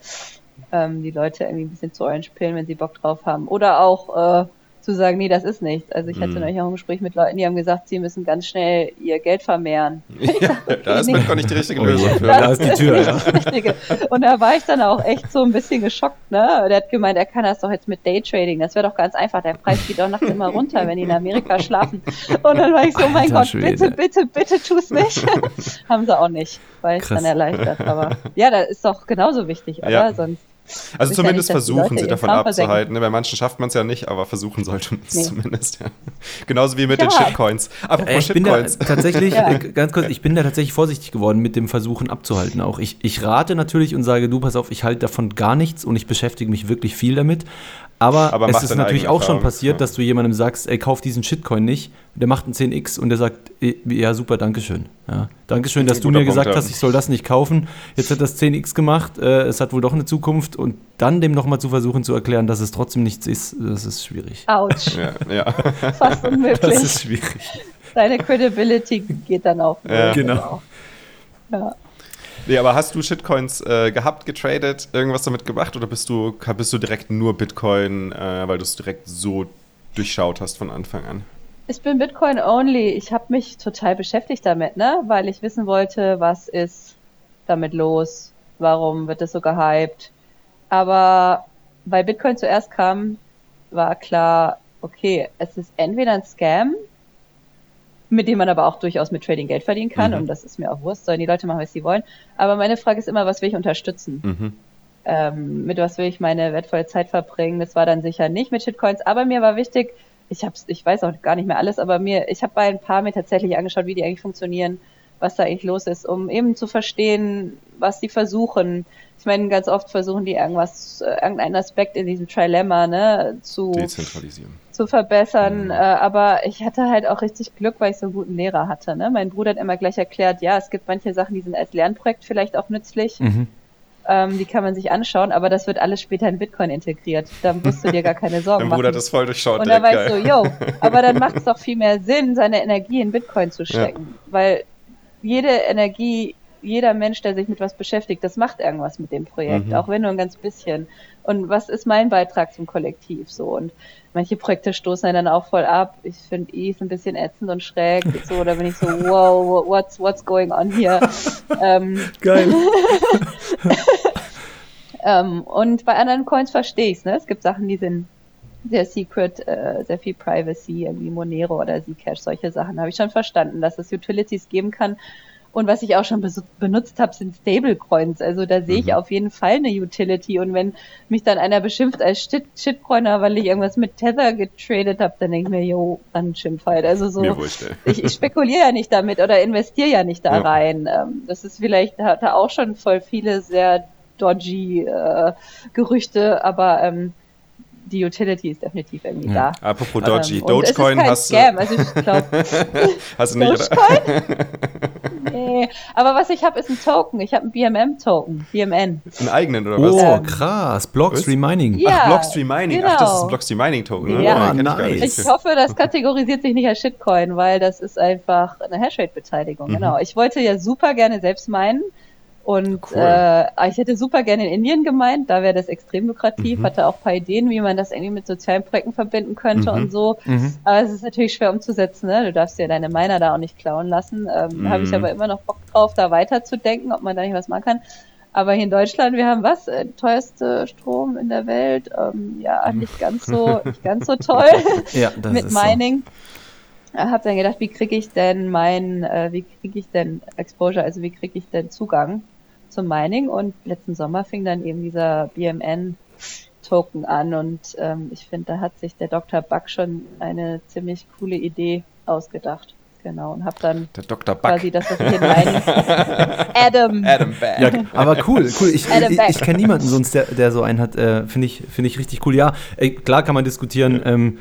Ähm, die Leute irgendwie ein bisschen zu Orange pillen, wenn sie Bock drauf haben. Oder auch äh, zu sagen, nee, das ist nichts. Also ich hatte mhm. neulich auch ein Gespräch mit Leuten, die haben gesagt, sie müssen ganz schnell ihr Geld vermehren. Ja, da ist Bitcoin nicht die richtige Lösung. Für. Da ist die Tür, ja. Und da war ich dann auch echt so ein bisschen geschockt, ne? Der hat gemeint, er kann das doch jetzt mit Daytrading, das wäre doch ganz einfach, der Preis geht doch nachts immer runter, wenn die in Amerika schlafen. Und dann war ich so, oh mein Gott, Schwede. bitte, bitte, bitte tu's nicht. haben sie auch nicht, weil es dann erleichtert. Aber ja, das ist doch genauso wichtig, oder? Ja. Sonst also zumindest ja nicht, versuchen sie davon abzuhalten. Ne? Bei manchen schafft man es ja nicht, aber versuchen sollte man es nee. zumindest. Ja. Genauso wie mit ja. den Shitcoins. Apropos äh, ich Shitcoins. Bin da tatsächlich, ja. äh, ganz kurz, ich bin da tatsächlich vorsichtig geworden mit dem Versuchen abzuhalten auch. Ich, ich rate natürlich und sage, du pass auf, ich halte davon gar nichts und ich beschäftige mich wirklich viel damit. Aber, aber es ist natürlich auch schon passiert, ja. dass du jemandem sagst, ey, kauf diesen Shitcoin nicht. Der macht einen 10x und der sagt, ja, super, Dankeschön. Ja, Dankeschön, dass du mir Punkt, gesagt ja. hast, ich soll das nicht kaufen. Jetzt hat das 10x gemacht, äh, es hat wohl doch eine Zukunft und dann dem nochmal zu versuchen zu erklären, dass es trotzdem nichts ist, das ist schwierig. Autsch. Ja, ja. Fast unmöglich. Das ist schwierig. Deine Credibility geht dann auf. Ja. Genau. Ja. Nee, aber hast du Shitcoins äh, gehabt, getradet, irgendwas damit gemacht oder bist du, bist du direkt nur Bitcoin, äh, weil du es direkt so durchschaut hast von Anfang an? Ich bin Bitcoin only. Ich habe mich total beschäftigt damit, ne? Weil ich wissen wollte, was ist damit los? Warum wird es so gehypt? Aber weil Bitcoin zuerst kam, war klar, okay, es ist entweder ein Scam, mit dem man aber auch durchaus mit Trading Geld verdienen kann. Mhm. Und das ist mir auch Wurst, sollen die Leute machen, was sie wollen. Aber meine Frage ist immer, was will ich unterstützen? Mhm. Ähm, mit was will ich meine wertvolle Zeit verbringen? Das war dann sicher nicht mit Shitcoins, aber mir war wichtig, ich hab's, ich weiß auch gar nicht mehr alles, aber mir, ich habe bei ein paar mir tatsächlich angeschaut, wie die eigentlich funktionieren, was da eigentlich los ist, um eben zu verstehen, was die versuchen. Ich meine, ganz oft versuchen die irgendwas, äh, irgendeinen Aspekt in diesem Trilemma, ne, zu dezentralisieren, zu verbessern. Mhm. Äh, aber ich hatte halt auch richtig Glück, weil ich so einen guten Lehrer hatte. Ne? Mein Bruder hat immer gleich erklärt, ja, es gibt manche Sachen, die sind als Lernprojekt vielleicht auch nützlich. Mhm. Ähm, die kann man sich anschauen, aber das wird alles später in Bitcoin integriert. Da musst du dir gar keine Sorgen machen. Mein Bruder hat das voll durchschaut. Und da war ich so, yo, aber dann macht es doch viel mehr Sinn, seine Energie in Bitcoin zu stecken. Ja. Weil jede Energie, jeder Mensch, der sich mit was beschäftigt, das macht irgendwas mit dem Projekt, mhm. auch wenn nur ein ganz bisschen. Und was ist mein Beitrag zum Kollektiv so? Und manche Projekte stoßen dann auch voll ab. Ich finde ETH ein bisschen ätzend und schräg. So, da bin ich so, wow, what's, what's going on here? ähm, Geil. ähm, und bei anderen Coins verstehe ich es. Ne? Es gibt Sachen, die sind sehr secret, äh, sehr viel Privacy, irgendwie Monero oder Zcash, solche Sachen habe ich schon verstanden, dass es Utilities geben kann. Und was ich auch schon benutzt habe, sind Stablecoins. Also da sehe ich mhm. auf jeden Fall eine Utility. Und wenn mich dann einer beschimpft als Shit Shitcoiner, weil ich irgendwas mit Tether getradet habe, dann denke ich mir, jo, dann schimpf halt. Also so, ich, ich spekuliere ja nicht damit oder investiere ja nicht da ja. rein. Ähm, das ist vielleicht, hat er auch schon voll viele sehr dodgy äh, Gerüchte, aber ähm, die Utility ist definitiv irgendwie ja. da. Apropos Dodgy, ähm, Dogecoin hast Scam, du. Also ich glaub, hast du nicht, Dogecoin? Nee, aber was ich habe, ist ein Token. Ich habe einen BMM-Token, BMN. Einen eigenen oder was? Oh, ähm, krass. Blockstream Mining. Ja, Ach, Blockstream Mining. Genau. Ach, das ist ein Blockstream Mining-Token. Ne? Ja, oh, nice. Ich hoffe, das kategorisiert sich nicht als Shitcoin, weil das ist einfach eine Hashrate-Beteiligung. Mhm. Genau. Ich wollte ja super gerne selbst meinen. Und cool. äh, ich hätte super gerne in Indien gemeint, da wäre das extrem lukrativ, mhm. hatte auch ein paar Ideen, wie man das irgendwie mit sozialen Projekten verbinden könnte mhm. und so. Mhm. Aber es ist natürlich schwer umzusetzen, ne? Du darfst dir deine Miner da auch nicht klauen lassen. Ähm, Habe ich mhm. aber immer noch Bock drauf, da weiterzudenken, ob man da nicht was machen kann. Aber hier in Deutschland, wir haben was? Äh, teuerste Strom in der Welt. Ähm, ja, nicht ganz so, nicht ganz so toll ja, das mit Mining. So. Hab dann gedacht, wie kriege ich denn mein, äh, wie kriege ich denn Exposure, also wie kriege ich denn Zugang zum Mining und letzten Sommer fing dann eben dieser BMN Token an und ähm, ich finde, da hat sich der Dr. Buck schon eine ziemlich coole Idee ausgedacht. Genau, und habe dann der Dr. Buck. quasi das, was ich in Mining Adam. Adam Back. Ja, aber cool, cool. Ich, ich, ich kenne niemanden sonst, der, der so einen hat. Äh, finde ich, find ich richtig cool. Ja, ey, klar kann man diskutieren. Ähm,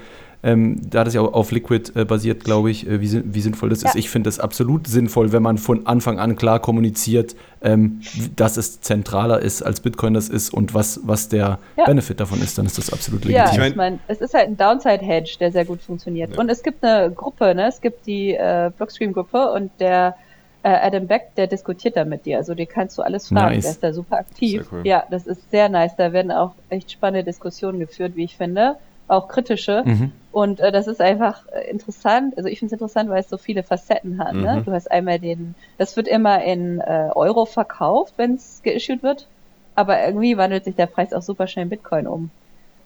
ähm, da das ja auch auf Liquid äh, basiert, glaube ich, äh, wie, wie, sinnvoll das ja. ist. Ich finde es absolut sinnvoll, wenn man von Anfang an klar kommuniziert, ähm, dass es zentraler ist, als Bitcoin das ist und was, was der ja. Benefit davon ist, dann ist das absolut legitim. Ja, ich meine, es ist halt ein Downside-Hedge, der sehr gut funktioniert. Ja. Und es gibt eine Gruppe, ne? es gibt die äh, Blockstream-Gruppe und der äh, Adam Beck, der diskutiert da mit dir. Also die kannst du alles fragen. Nice. Der ist da super aktiv. Cool. Ja, das ist sehr nice. Da werden auch echt spannende Diskussionen geführt, wie ich finde auch kritische. Mhm. Und äh, das ist einfach äh, interessant. Also ich finde es interessant, weil es so viele Facetten hat. Ne? Mhm. Ne? Du hast einmal den, das wird immer in äh, Euro verkauft, wenn es geissued wird. Aber irgendwie wandelt sich der Preis auch super schnell in Bitcoin um.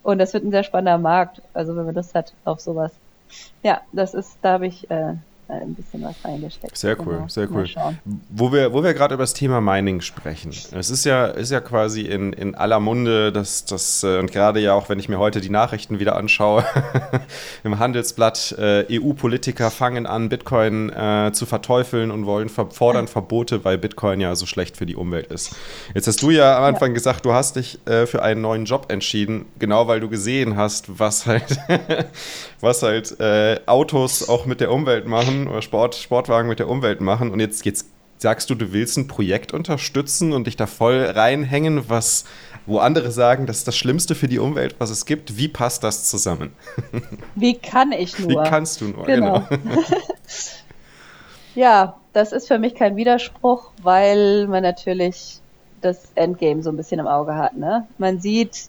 Und das wird ein sehr spannender Markt, also wenn man das hat auf sowas. Ja, das ist, da habe ich äh, äh, ein bisschen was reingesteckt. Sehr cool, genau. sehr cool. Wo wir, wo wir gerade über das Thema Mining sprechen. Es ist ja, ist ja quasi in, in aller Munde, dass das, äh, und gerade ja auch, wenn ich mir heute die Nachrichten wieder anschaue, im Handelsblatt, äh, EU-Politiker fangen an, Bitcoin äh, zu verteufeln und wollen fordern Verbote, weil Bitcoin ja so schlecht für die Umwelt ist. Jetzt hast du ja am Anfang ja. gesagt, du hast dich äh, für einen neuen Job entschieden, genau weil du gesehen hast, was halt, was halt äh, Autos auch mit der Umwelt machen oder Sport, Sportwagen mit der Umwelt machen und jetzt, jetzt sagst du, du willst ein Projekt unterstützen und dich da voll reinhängen, was, wo andere sagen, das ist das Schlimmste für die Umwelt, was es gibt. Wie passt das zusammen? Wie kann ich nur? Wie kannst du nur, genau. genau. ja, das ist für mich kein Widerspruch, weil man natürlich das Endgame so ein bisschen im Auge hat. Ne? Man sieht,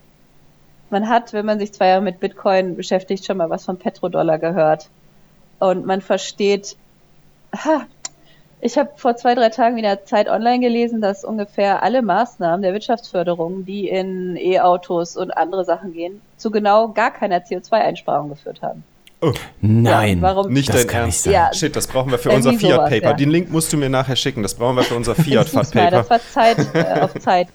man hat, wenn man sich zwei Jahre mit Bitcoin beschäftigt, schon mal was von Petrodollar gehört. Und man versteht, ha, ich habe vor zwei, drei Tagen wieder Zeit online gelesen, dass ungefähr alle Maßnahmen der Wirtschaftsförderung, die in E-Autos und andere Sachen gehen, zu genau gar keiner CO2-Einsparung geführt haben. Oh. Nein, ja, warum? nicht das dein Ernst. Ja. Shit, das brauchen wir für unser Fiat-Paper. Ja. Den Link musst du mir nachher schicken. Das brauchen wir für unser Fiat-Paper. das war Zeit äh, auf Zeit.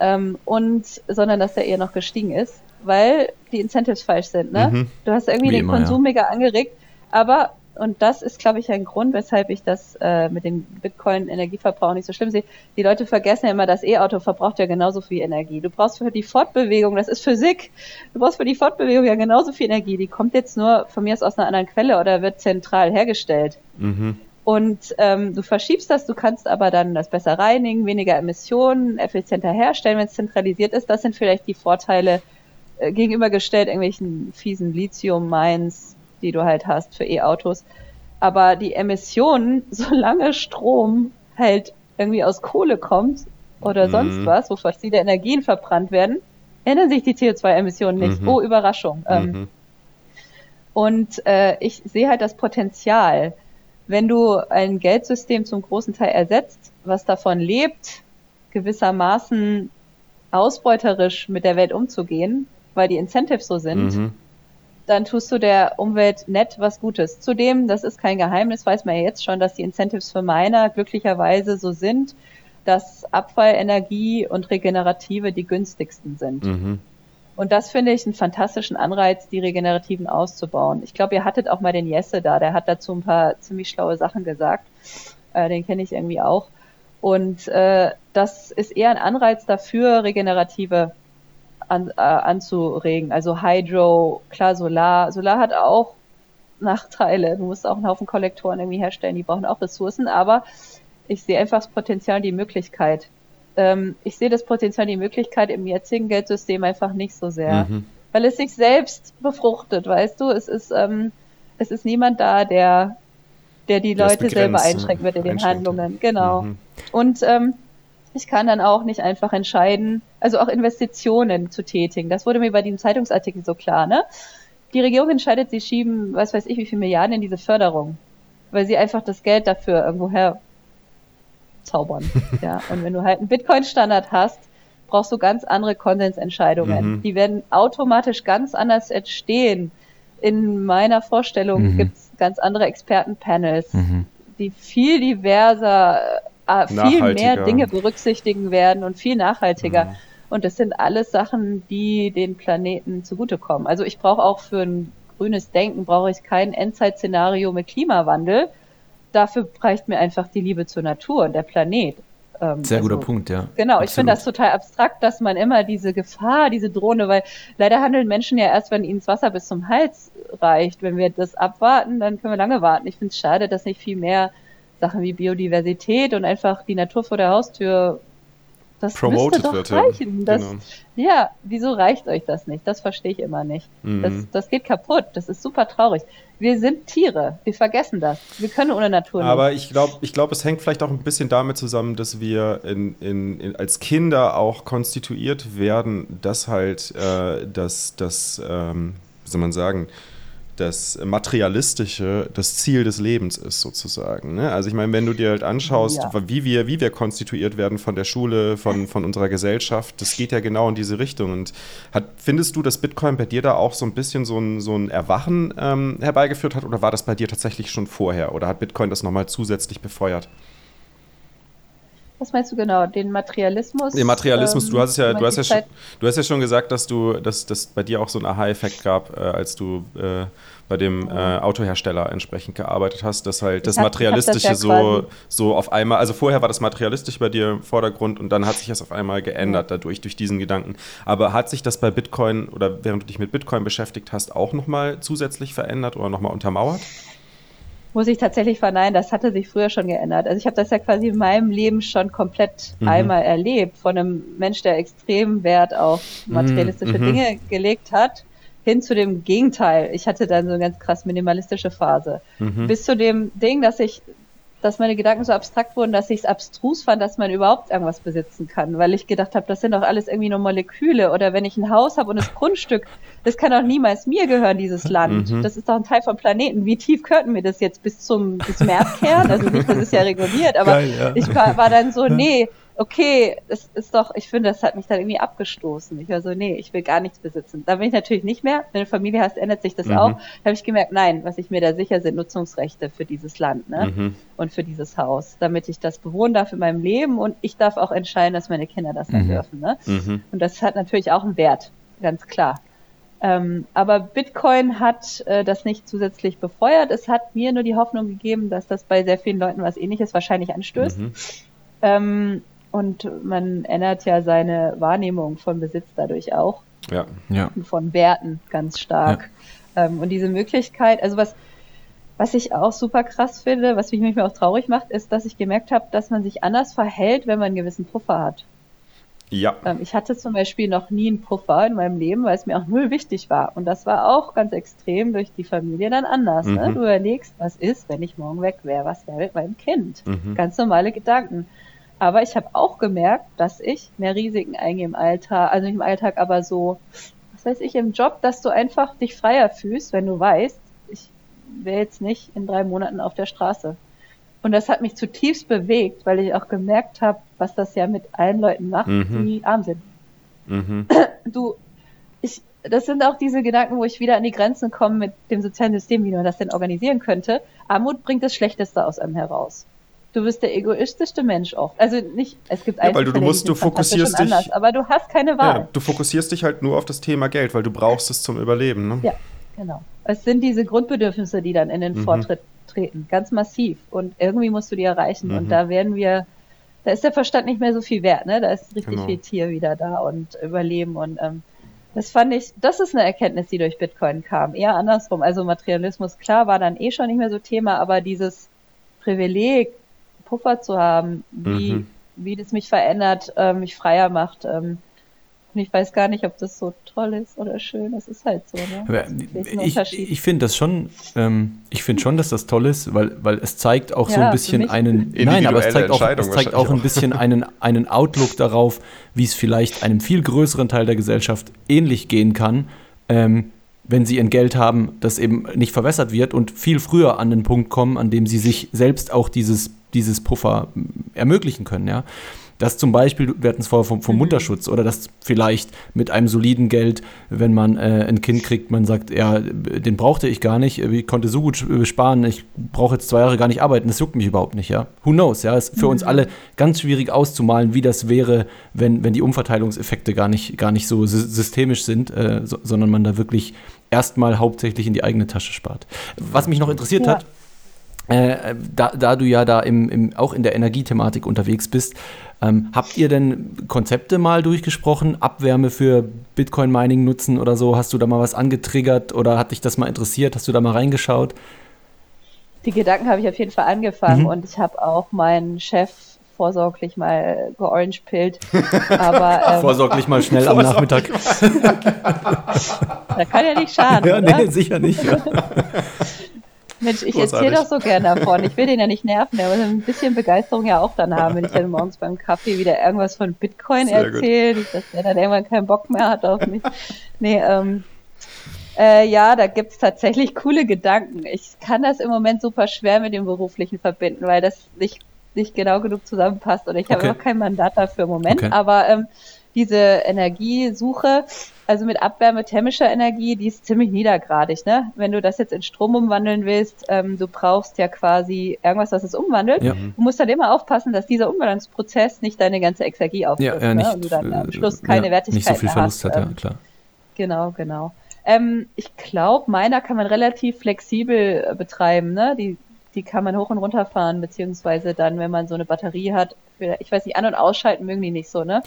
Ähm, und, sondern dass der eher noch gestiegen ist, weil die Incentives falsch sind. Ne? Mhm. Du hast irgendwie Wie den immer, Konsum mega angeregt, aber und das ist, glaube ich, ein Grund, weshalb ich das äh, mit dem Bitcoin-Energieverbrauch nicht so schlimm sehe. Die Leute vergessen ja immer, das E-Auto verbraucht ja genauso viel Energie. Du brauchst für die Fortbewegung, das ist Physik, du brauchst für die Fortbewegung ja genauso viel Energie. Die kommt jetzt nur von mir aus aus einer anderen Quelle oder wird zentral hergestellt. Mhm. Und ähm, du verschiebst das, du kannst aber dann das besser reinigen, weniger Emissionen, effizienter herstellen, wenn es zentralisiert ist. Das sind vielleicht die Vorteile äh, gegenübergestellt irgendwelchen fiesen Lithium-Mines, die du halt hast für E-Autos. Aber die Emissionen, solange Strom halt irgendwie aus Kohle kommt oder mhm. sonst was, wo fossile Energien verbrannt werden, ändern sich die CO2-Emissionen nicht. Mhm. Oh, Überraschung. Ähm, mhm. und äh, ich sehe halt das Potenzial, wenn du ein Geldsystem zum großen Teil ersetzt, was davon lebt, gewissermaßen ausbeuterisch mit der Welt umzugehen, weil die Incentives so sind, mhm dann tust du der Umwelt nett was Gutes. Zudem, das ist kein Geheimnis, weiß man ja jetzt schon, dass die Incentives für Miner glücklicherweise so sind, dass Abfallenergie und Regenerative die günstigsten sind. Mhm. Und das finde ich einen fantastischen Anreiz, die Regenerativen auszubauen. Ich glaube, ihr hattet auch mal den Jesse da, der hat dazu ein paar ziemlich schlaue Sachen gesagt. Äh, den kenne ich irgendwie auch. Und äh, das ist eher ein Anreiz dafür, regenerative an, äh, anzuregen. Also Hydro, klar Solar. Solar hat auch Nachteile. Du musst auch einen Haufen Kollektoren irgendwie herstellen, die brauchen auch Ressourcen, aber ich sehe einfach das Potenzial, die Möglichkeit. Ähm, ich sehe das Potenzial, die Möglichkeit im jetzigen Geldsystem einfach nicht so sehr. Mhm. Weil es sich selbst befruchtet, weißt du? Es ist, ähm, es ist niemand da, der, der die der Leute selber einschränkt mit in den Handlungen. Genau. Mhm. Und ähm, ich kann dann auch nicht einfach entscheiden, also auch Investitionen zu tätigen. Das wurde mir bei dem Zeitungsartikel so klar, ne? Die Regierung entscheidet, sie schieben, was weiß ich, wie viel Milliarden in diese Förderung, weil sie einfach das Geld dafür irgendwo her zaubern. ja, und wenn du halt einen Bitcoin-Standard hast, brauchst du ganz andere Konsensentscheidungen. Mhm. Die werden automatisch ganz anders entstehen. In meiner Vorstellung mhm. gibt es ganz andere Expertenpanels, mhm. die viel diverser äh, viel mehr Dinge berücksichtigen werden und viel nachhaltiger. Mhm. Und das sind alles Sachen, die den Planeten zugutekommen. Also ich brauche auch für ein grünes Denken, brauche ich kein Endzeit-Szenario mit Klimawandel. Dafür reicht mir einfach die Liebe zur Natur und der Planet. Ähm, Sehr also, guter Punkt, ja. Genau, Absolut. ich finde das total abstrakt, dass man immer diese Gefahr, diese Drohne, weil leider handeln Menschen ja erst, wenn ihnen das Wasser bis zum Hals reicht. Wenn wir das abwarten, dann können wir lange warten. Ich finde es schade, dass nicht viel mehr Sachen wie Biodiversität und einfach die Natur vor der Haustür das Promoted doch wird, reichen. Das, genau. Ja, wieso reicht euch das nicht? Das verstehe ich immer nicht. Mhm. Das, das geht kaputt. Das ist super traurig. Wir sind Tiere. Wir vergessen das. Wir können ohne Natur nicht. Aber ich glaube, ich glaub, es hängt vielleicht auch ein bisschen damit zusammen, dass wir in, in, in, als Kinder auch konstituiert werden, dass halt äh, das, das ähm, wie soll man sagen, das Materialistische das Ziel des Lebens ist, sozusagen. Ne? Also ich meine, wenn du dir halt anschaust, ja. wie, wir, wie wir konstituiert werden von der Schule, von, von unserer Gesellschaft, das geht ja genau in diese Richtung. Und hat, findest du, dass Bitcoin bei dir da auch so ein bisschen so ein, so ein Erwachen ähm, herbeigeführt hat oder war das bei dir tatsächlich schon vorher? Oder hat Bitcoin das nochmal zusätzlich befeuert? Was meinst du genau? Den Materialismus? Den Materialismus, ähm, du hast es ja, du hast ja, schon, du hast ja schon gesagt, dass du, dass das bei dir auch so einen Aha-Effekt gab, äh, als du äh, bei dem äh, Autohersteller entsprechend gearbeitet hast, dass halt das hab, Materialistische das ja so, so auf einmal, also vorher war das Materialistisch bei dir im Vordergrund und dann hat sich das auf einmal geändert dadurch, durch diesen Gedanken. Aber hat sich das bei Bitcoin oder während du dich mit Bitcoin beschäftigt hast, auch nochmal zusätzlich verändert oder nochmal untermauert? Muss ich tatsächlich verneinen, das hatte sich früher schon geändert. Also ich habe das ja quasi in meinem Leben schon komplett mhm. einmal erlebt, von einem Mensch, der extrem Wert auf materialistische mhm. Dinge gelegt hat, hin zu dem Gegenteil. Ich hatte dann so eine ganz krass minimalistische Phase. Mhm. Bis zu dem Ding, dass ich dass meine Gedanken so abstrakt wurden, dass ich es abstrus fand, dass man überhaupt irgendwas besitzen kann, weil ich gedacht habe, das sind doch alles irgendwie nur Moleküle oder wenn ich ein Haus habe und das Grundstück, das kann doch niemals mir gehören, dieses Land. Mhm. Das ist doch ein Teil vom Planeten. Wie tief könnten wir das jetzt bis zum bis zum Erdkern? Also nicht, das ist ja reguliert, aber Geil, ja. ich war, war dann so, nee, okay, das ist doch, ich finde, das hat mich dann irgendwie abgestoßen. Ich war so, nee, ich will gar nichts besitzen. Da bin ich natürlich nicht mehr. Wenn du Familie hast, ändert sich das mhm. auch. Da habe ich gemerkt, nein, was ich mir da sicher sind, Nutzungsrechte für dieses Land ne? Mhm. und für dieses Haus, damit ich das bewohnen darf in meinem Leben und ich darf auch entscheiden, dass meine Kinder das dann mhm. dürfen. Ne? Mhm. Und das hat natürlich auch einen Wert, ganz klar. Ähm, aber Bitcoin hat äh, das nicht zusätzlich befeuert. Es hat mir nur die Hoffnung gegeben, dass das bei sehr vielen Leuten was ähnliches wahrscheinlich anstößt. Mhm. Ähm, und man ändert ja seine Wahrnehmung von Besitz dadurch auch. Ja. ja. Von Werten ganz stark. Ja. Ähm, und diese Möglichkeit, also was, was ich auch super krass finde, was mich manchmal auch traurig macht, ist, dass ich gemerkt habe, dass man sich anders verhält, wenn man einen gewissen Puffer hat. Ja. Ähm, ich hatte zum Beispiel noch nie einen Puffer in meinem Leben, weil es mir auch null wichtig war. Und das war auch ganz extrem durch die Familie dann anders. Ne? Mhm. Ne? Du überlegst, was ist, wenn ich morgen weg wäre? Was wäre mit meinem Kind? Mhm. Ganz normale Gedanken. Aber ich habe auch gemerkt, dass ich mehr Risiken eingehe im Alltag, also nicht im Alltag, aber so, was weiß ich, im Job, dass du einfach dich freier fühlst, wenn du weißt, ich wäre jetzt nicht in drei Monaten auf der Straße. Und das hat mich zutiefst bewegt, weil ich auch gemerkt habe, was das ja mit allen Leuten macht, mhm. die arm sind. Mhm. Du, ich, das sind auch diese Gedanken, wo ich wieder an die Grenzen komme mit dem sozialen System, wie man das denn organisieren könnte. Armut bringt das Schlechteste aus einem heraus du bist der egoistischste Mensch oft. Also nicht, es gibt ja, weil du, du musst, du fokussierst dich, anders, aber du hast keine Wahl. Ja, du fokussierst dich halt nur auf das Thema Geld, weil du brauchst es zum Überleben. Ne? Ja, genau. Es sind diese Grundbedürfnisse, die dann in den mhm. Vortritt treten, ganz massiv. Und irgendwie musst du die erreichen. Mhm. Und da werden wir, da ist der Verstand nicht mehr so viel wert. Ne? Da ist richtig genau. viel Tier wieder da und Überleben und ähm, das fand ich, das ist eine Erkenntnis, die durch Bitcoin kam. Eher andersrum. Also Materialismus, klar, war dann eh schon nicht mehr so Thema, aber dieses Privileg, Puffer zu haben, wie, mhm. wie das mich verändert, äh, mich freier macht. Ähm, und ich weiß gar nicht, ob das so toll ist oder schön. Das ist halt so. Ne? ich ich finde das schon, ähm, ich finde schon, dass das toll ist, weil, weil es zeigt auch ja, so ein bisschen einen. Nein, aber es zeigt auch, es zeigt auch ein bisschen einen, einen Outlook darauf, wie es vielleicht einem viel größeren Teil der Gesellschaft ähnlich gehen kann. Ähm, wenn sie ein Geld haben, das eben nicht verwässert wird und viel früher an den Punkt kommen, an dem sie sich selbst auch dieses dieses Puffer ermöglichen können, ja. Das zum Beispiel, wir hatten es vorher vom, vom mhm. Mutterschutz oder das vielleicht mit einem soliden Geld, wenn man äh, ein Kind kriegt, man sagt, ja, den brauchte ich gar nicht, ich konnte so gut sparen, ich brauche jetzt zwei Jahre gar nicht arbeiten, das juckt mich überhaupt nicht, ja. Who knows, ja, ist für mhm. uns alle ganz schwierig auszumalen, wie das wäre, wenn, wenn die Umverteilungseffekte gar nicht, gar nicht so systemisch sind, äh, so, sondern man da wirklich erstmal hauptsächlich in die eigene Tasche spart. Was mich noch interessiert ja. hat, äh, da, da, du ja da im, im, auch in der Energiethematik unterwegs bist, ähm, habt ihr denn Konzepte mal durchgesprochen? Abwärme für Bitcoin-Mining nutzen oder so? Hast du da mal was angetriggert oder hat dich das mal interessiert? Hast du da mal reingeschaut? Die Gedanken habe ich auf jeden Fall angefangen mhm. und ich habe auch meinen Chef vorsorglich mal georange-pillt. ähm, vorsorglich mal schnell am Nachmittag. da kann ja nicht schaden. Ja, oder? nee, sicher nicht. Ja. Mensch, ich erzähle doch so gerne davon. Ich will den ja nicht nerven, aber ein bisschen Begeisterung ja auch dann haben, wenn ich dann morgens beim Kaffee wieder irgendwas von Bitcoin erzähle, dass der dann irgendwann keinen Bock mehr hat auf mich. Nee, ähm, äh, ja, da gibt's tatsächlich coole Gedanken. Ich kann das im Moment super schwer mit dem Beruflichen verbinden, weil das nicht, nicht genau genug zusammenpasst und ich okay. habe kein Mandat dafür im Moment. Okay. Aber ähm, diese Energiesuche, also mit Abwärme thermischer Energie, die ist ziemlich niedergradig. Ne? Wenn du das jetzt in Strom umwandeln willst, ähm, du brauchst ja quasi irgendwas, was es umwandelt. Ja. Du musst dann immer aufpassen, dass dieser Umwandlungsprozess nicht deine ganze Exergie aufnimmt. Ja, ja, ne? Und du dann am Schluss keine ja, Wertigkeit Nicht so viel Verlust hast. hat, ja, ähm, klar. Genau, genau. Ähm, ich glaube, meiner kann man relativ flexibel äh, betreiben. Ne? Die die kann man hoch und runter fahren, beziehungsweise dann, wenn man so eine Batterie hat, ich weiß nicht, an- und ausschalten mögen die nicht so, ne?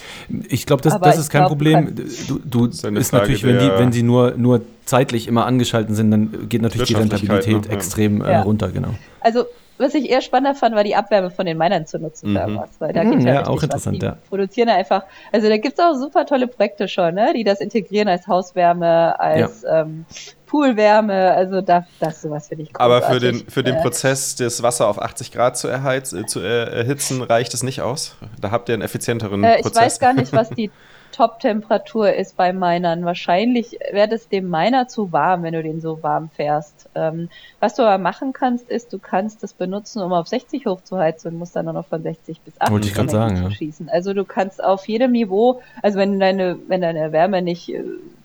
Ich glaube, das, das ist kein glaub, Problem. Du, du ist, ist natürlich, wenn die, wenn sie nur, nur zeitlich immer angeschalten sind, dann geht natürlich die Rentabilität ne? extrem äh, ja. runter, genau. Also was ich eher spannender fand, war die Abwärme von den Minern zu nutzen für mhm. irgendwas. Weil da mhm, gibt's ja, ja auch interessant, was. Die ja. produzieren einfach, also da gibt's auch super tolle Projekte schon, ne? die das integrieren als Hauswärme, als ja. ähm, Poolwärme, also da, das sowas finde ich cool. Aber für den, für den äh, Prozess, das Wasser auf 80 Grad zu, erheiz, äh, zu erhitzen, reicht es nicht aus? Da habt ihr einen effizienteren äh, Prozess. Ich weiß gar nicht, was die Top-Temperatur ist bei Minern. Wahrscheinlich wäre es dem Miner zu warm, wenn du den so warm fährst. Ähm, was du aber machen kannst, ist, du kannst das benutzen, um auf 60 hochzuheizen und musst dann nur noch von 60 bis 80 Wollte ich gerade sagen, ja. schießen. Also du kannst auf jedem Niveau, also wenn deine, wenn deine Wärme nicht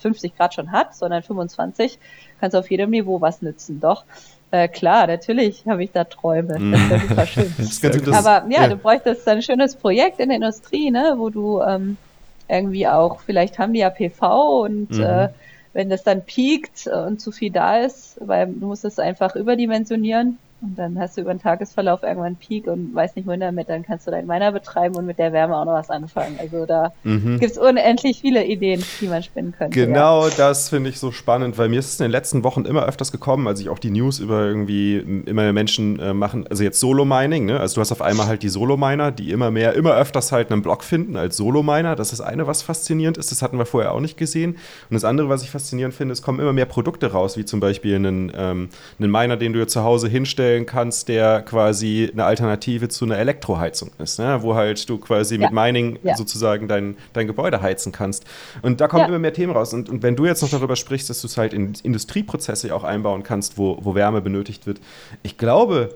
50 äh, Grad schon hat, sondern 25, kannst du auf jedem Niveau was nützen. Doch. Äh, klar, natürlich habe ich da Träume. Das wäre super schön. Aber ja, ja, du bräuchtest ein schönes Projekt in der Industrie, ne, wo du ähm, irgendwie auch, vielleicht haben die ja PV und mhm. äh, wenn das dann piekt und zu viel da ist, weil du musst es einfach überdimensionieren, und dann hast du über den Tagesverlauf irgendwann einen Peak und weißt nicht wohin damit, dann kannst du deinen Miner betreiben und mit der Wärme auch noch was anfangen. Also da mhm. gibt es unendlich viele Ideen, die man spinnen könnte. Genau, ja. das finde ich so spannend, weil mir ist es in den letzten Wochen immer öfters gekommen, als ich auch die News über irgendwie immer mehr Menschen äh, machen, also jetzt Solo-Mining, ne? Also du hast auf einmal halt die Solo-Miner, die immer mehr, immer öfters halt einen Block finden als Solo-Miner. Das ist das eine, was faszinierend ist. Das hatten wir vorher auch nicht gesehen. Und das andere, was ich faszinierend finde, es kommen immer mehr Produkte raus, wie zum Beispiel einen, ähm, einen Miner, den du zu Hause hinstellst vorstellen kannst, der quasi eine Alternative zu einer Elektroheizung ist, ne? wo halt du quasi ja. mit Mining ja. sozusagen dein, dein Gebäude heizen kannst. Und da kommen ja. immer mehr Themen raus. Und, und wenn du jetzt noch darüber sprichst, dass du es halt in Industrieprozesse auch einbauen kannst, wo, wo Wärme benötigt wird, ich glaube,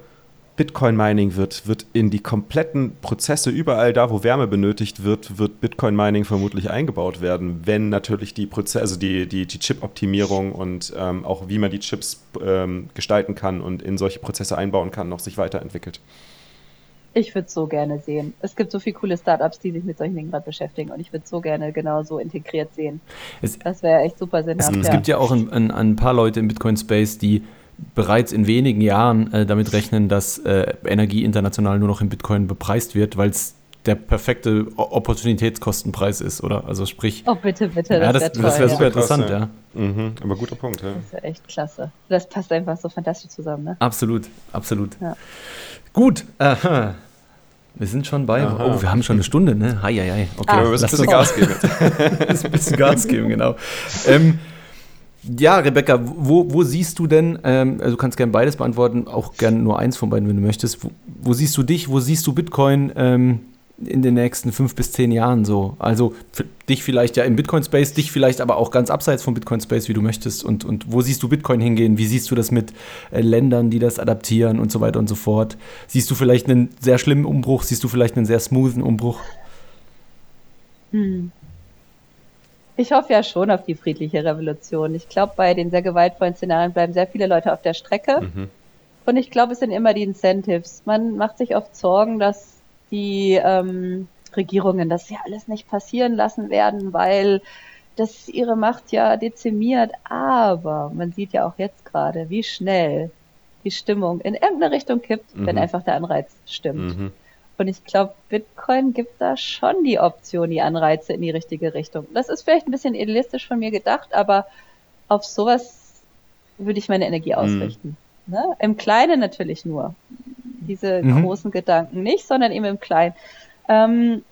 Bitcoin-Mining wird, wird in die kompletten Prozesse, überall da, wo Wärme benötigt wird, wird Bitcoin-Mining vermutlich eingebaut werden, wenn natürlich die Prozesse, also die, die, die Chip-Optimierung und ähm, auch wie man die Chips ähm, gestalten kann und in solche Prozesse einbauen kann, noch sich weiterentwickelt. Ich würde es so gerne sehen. Es gibt so viele coole Startups, die sich mit solchen Dingen gerade beschäftigen und ich würde es so gerne genau so integriert sehen. Es, das wäre echt super sinnhaft. Es, es gibt ja auch ein, ein, ein paar Leute im Bitcoin-Space, die bereits in wenigen Jahren äh, damit rechnen, dass äh, Energie international nur noch in Bitcoin bepreist wird, weil es der perfekte Opportunitätskostenpreis ist, oder? Also sprich. Oh, bitte, bitte. Das ja, das, wäre wär super ja. interessant, ja. Mhm, aber guter Punkt, ja. Das ist ja echt klasse. Das passt einfach so fantastisch zusammen, ne? Absolut, absolut. Ja. Gut, aha. Wir sind schon bei. Aha. Oh, wir haben schon eine Stunde, ne? Hi, hi, hi. Okay, ah, wir müssen ein bisschen Gas geben. ein bisschen Gas geben, genau. Ähm, ja, Rebecca, wo, wo siehst du denn, ähm, also du kannst gerne beides beantworten, auch gerne nur eins von beiden, wenn du möchtest. Wo, wo siehst du dich, wo siehst du Bitcoin ähm, in den nächsten fünf bis zehn Jahren so? Also dich vielleicht ja im Bitcoin-Space, dich vielleicht aber auch ganz abseits vom Bitcoin-Space, wie du möchtest. Und, und wo siehst du Bitcoin hingehen? Wie siehst du das mit äh, Ländern, die das adaptieren und so weiter und so fort? Siehst du vielleicht einen sehr schlimmen Umbruch? Siehst du vielleicht einen sehr smoothen Umbruch? Hm. Ich hoffe ja schon auf die friedliche Revolution. Ich glaube, bei den sehr gewaltvollen Szenarien bleiben sehr viele Leute auf der Strecke. Mhm. Und ich glaube, es sind immer die Incentives. Man macht sich oft Sorgen, dass die ähm, Regierungen das ja alles nicht passieren lassen werden, weil das ihre Macht ja dezimiert. Aber man sieht ja auch jetzt gerade, wie schnell die Stimmung in irgendeine Richtung kippt, mhm. wenn einfach der Anreiz stimmt. Mhm. Und ich glaube, Bitcoin gibt da schon die Option, die Anreize in die richtige Richtung. Das ist vielleicht ein bisschen idealistisch von mir gedacht, aber auf sowas würde ich meine Energie mhm. ausrichten. Mhm. Ne? Im Kleinen natürlich nur. Diese mhm. großen Gedanken nicht, sondern eben im Kleinen. Ähm,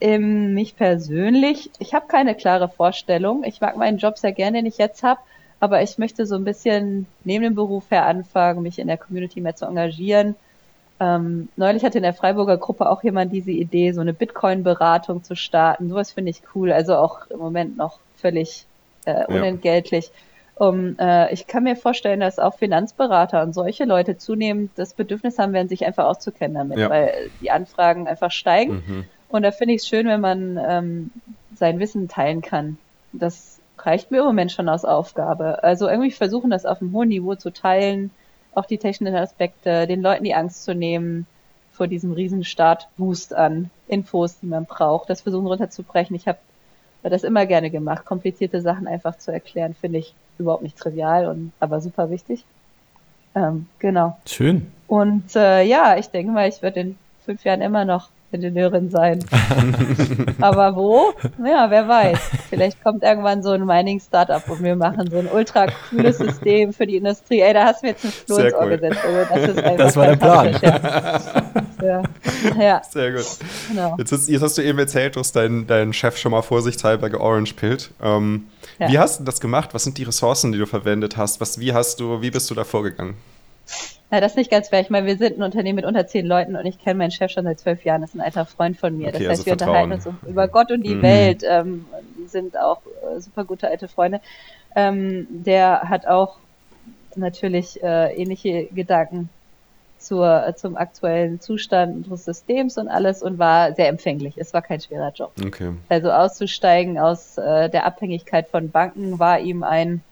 im, mich persönlich, ich habe keine klare Vorstellung. Ich mag meinen Job sehr gerne, den ich jetzt habe, aber ich möchte so ein bisschen neben dem Beruf her anfangen, mich in der Community mehr zu engagieren ähm, neulich hatte in der Freiburger Gruppe auch jemand diese Idee, so eine Bitcoin-Beratung zu starten. Sowas finde ich cool. Also auch im Moment noch völlig äh, unentgeltlich. Ja. Um, äh, ich kann mir vorstellen, dass auch Finanzberater und solche Leute zunehmend das Bedürfnis haben werden, sich einfach auszukennen damit, ja. weil die Anfragen einfach steigen. Mhm. Und da finde ich es schön, wenn man ähm, sein Wissen teilen kann. Das reicht mir im Moment schon als Aufgabe. Also irgendwie versuchen, das auf einem hohen Niveau zu teilen, auch die technischen Aspekte, den Leuten die Angst zu nehmen vor diesem riesen Start-Boost an Infos, die man braucht, das versuchen runterzubrechen. Ich habe das immer gerne gemacht, komplizierte Sachen einfach zu erklären, finde ich überhaupt nicht trivial und aber super wichtig. Ähm, genau. Schön. Und äh, ja, ich denke mal, ich werde in fünf Jahren immer noch Ingenieurin sein. Aber wo? Ja, wer weiß. Vielleicht kommt irgendwann so ein Mining-Startup und wir machen so ein ultra cooles System für die Industrie. Ey, da hast du mir jetzt ein Floh ins Ohr gesetzt. Also das, das war der Plan. Ja. ja. Sehr gut. Genau. Jetzt, ist, jetzt, hast du eben erzählt, du hast deinen, deinen Chef schon mal vorsichtshalber georange-pillt. Ähm, ja. Wie hast du das gemacht? Was sind die Ressourcen, die du verwendet hast? Was, wie hast du, wie bist du da vorgegangen? Na, das ist nicht ganz fair. Ich meine, wir sind ein Unternehmen mit unter zehn Leuten und ich kenne meinen Chef schon seit zwölf Jahren. Das ist ein alter Freund von mir. Okay, das heißt, also wir Vertrauen. unterhalten uns über Gott und die mhm. Welt. Ähm, sind auch äh, super gute alte Freunde. Ähm, der hat auch natürlich äh, ähnliche Gedanken zur, zum aktuellen Zustand unseres Systems und alles und war sehr empfänglich. Es war kein schwerer Job. Okay. Also auszusteigen aus äh, der Abhängigkeit von Banken war ihm ein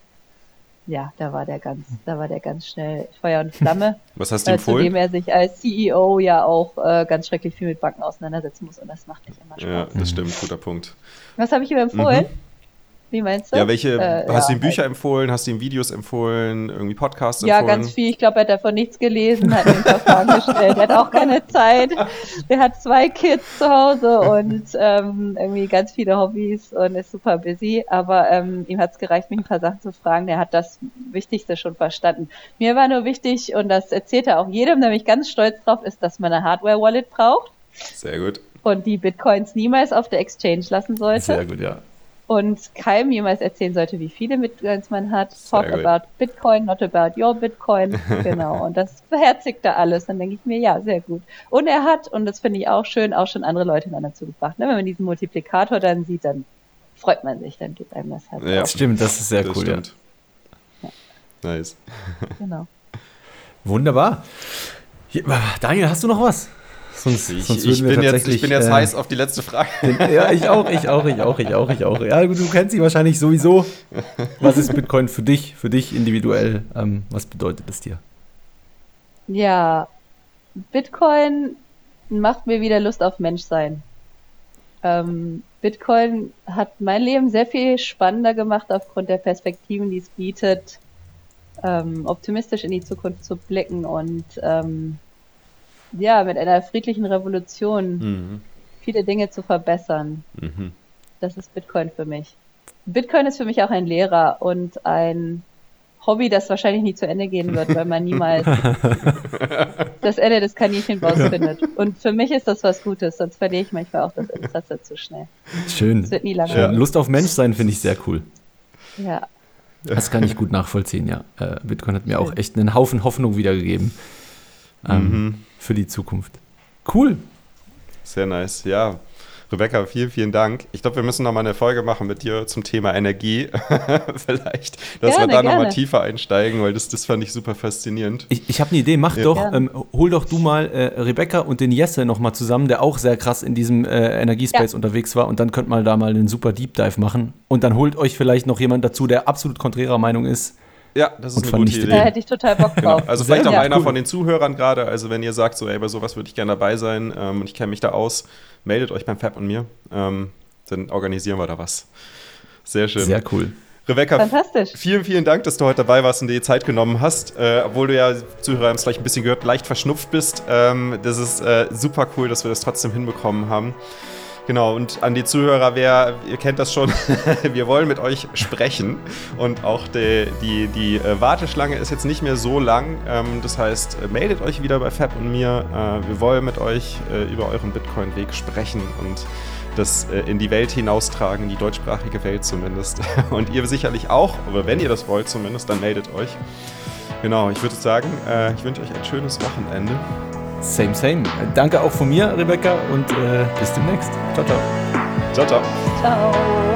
ja, da war der ganz, da war der ganz schnell Feuer und Flamme. Was hast du äh, empfohlen? Zudem er sich als CEO ja auch äh, ganz schrecklich viel mit Banken auseinandersetzen muss und das macht nicht immer Spaß. Ja, das stimmt, guter Punkt. Was habe ich ihm empfohlen? Mhm. Wie meinst du? Ja, welche, äh, hast ja, du ihm Bücher halt. empfohlen, hast du ihm Videos empfohlen, irgendwie Podcasts ja, empfohlen? Ja, ganz viel. Ich glaube, er hat davon nichts gelesen, hat paar Fragen gestellt. Er hat auch keine Zeit. Er hat zwei Kids zu Hause und ähm, irgendwie ganz viele Hobbys und ist super busy. Aber ähm, ihm hat es gereicht, mich ein paar Sachen zu fragen. Er hat das Wichtigste schon verstanden. Mir war nur wichtig, und das erzählt er auch jedem, nämlich ganz stolz drauf ist, dass man eine Hardware-Wallet braucht. Sehr gut. Und die Bitcoins niemals auf der Exchange lassen sollte. Sehr gut, ja und keinem jemals erzählen sollte, wie viele Bitcoins man hat. Talk about Bitcoin, not about your Bitcoin. Genau. Und das beherzigt er alles. Dann denke ich mir, ja, sehr gut. Und er hat, und das finde ich auch schön, auch schon andere Leute dann dazu gebracht. Ne? Wenn man diesen Multiplikator dann sieht, dann freut man sich, dann gibt einem das halt. Ja, auch. stimmt, das ist sehr das cool. Stimmt. Ja. Nice. Genau. Wunderbar. Daniel, hast du noch was? Sonst, ich, sonst ich, bin jetzt, ich bin jetzt äh, heiß auf die letzte Frage. Ja, ich auch, ich auch, ich auch, ich auch, ich auch. Ja, du kennst sie wahrscheinlich sowieso. Was ist Bitcoin für dich, für dich individuell? Ähm, was bedeutet es dir? Ja, Bitcoin macht mir wieder Lust auf Menschsein. Ähm, Bitcoin hat mein Leben sehr viel spannender gemacht aufgrund der Perspektiven, die es bietet, ähm, optimistisch in die Zukunft zu blicken und ähm, ja, mit einer friedlichen Revolution mhm. viele Dinge zu verbessern. Mhm. Das ist Bitcoin für mich. Bitcoin ist für mich auch ein Lehrer und ein Hobby, das wahrscheinlich nie zu Ende gehen wird, weil man niemals das Ende des Kaninchenbaus ja. findet. Und für mich ist das was Gutes, sonst verliere ich manchmal auch das Interesse zu schnell. Schön. Es wird nie lange. Ja. Lust auf Menschsein finde ich sehr cool. Ja. Das kann ich gut nachvollziehen, ja. Äh, Bitcoin hat mir Schön. auch echt einen Haufen Hoffnung wiedergegeben. Ähm, mhm für die Zukunft. Cool. Sehr nice, ja. Rebecca, vielen, vielen Dank. Ich glaube, wir müssen noch mal eine Folge machen mit dir zum Thema Energie. Vielleicht, dass gerne, wir da noch mal tiefer einsteigen, weil das, das fand ich super faszinierend. Ich, ich habe eine Idee. Mach ja. doch, ähm, hol doch du mal äh, Rebecca und den Jesse noch mal zusammen, der auch sehr krass in diesem äh, Energiespace ja. unterwegs war. Und dann könnt mal da mal einen super Deep Dive machen. Und dann holt euch vielleicht noch jemand dazu, der absolut konträrer Meinung ist ja, das ist eine gute Idee. Da hätte ich total Bock genau. drauf. Genau. Also vielleicht ja, auch einer cool. von den Zuhörern gerade. Also wenn ihr sagt, so, ey, bei sowas würde ich gerne dabei sein ähm, und ich kenne mich da aus, meldet euch beim Fab und mir. Ähm, dann organisieren wir da was. Sehr schön. Sehr cool. Rebecca, Fantastisch. vielen, vielen Dank, dass du heute dabei warst und dir die Zeit genommen hast. Äh, obwohl du ja, Zuhörer haben es vielleicht ein bisschen gehört, leicht verschnupft bist. Ähm, das ist äh, super cool, dass wir das trotzdem hinbekommen haben. Genau, und an die Zuhörer, wer, ihr kennt das schon, wir wollen mit euch sprechen. Und auch die, die, die äh, Warteschlange ist jetzt nicht mehr so lang. Ähm, das heißt, äh, meldet euch wieder bei Fab und mir. Äh, wir wollen mit euch über euren Bitcoin-Weg sprechen und das in die Welt hinaustragen, in die deutschsprachige Welt zumindest. Und ihr sicherlich auch, aber wenn ihr das wollt zumindest, dann meldet euch. Genau, ich würde sagen, ich wünsche euch ein schönes Wochenende. Same, same. Danke auch von mir, Rebecca, und äh, bis demnächst. Ciao, ciao. Ciao, ciao. Ciao.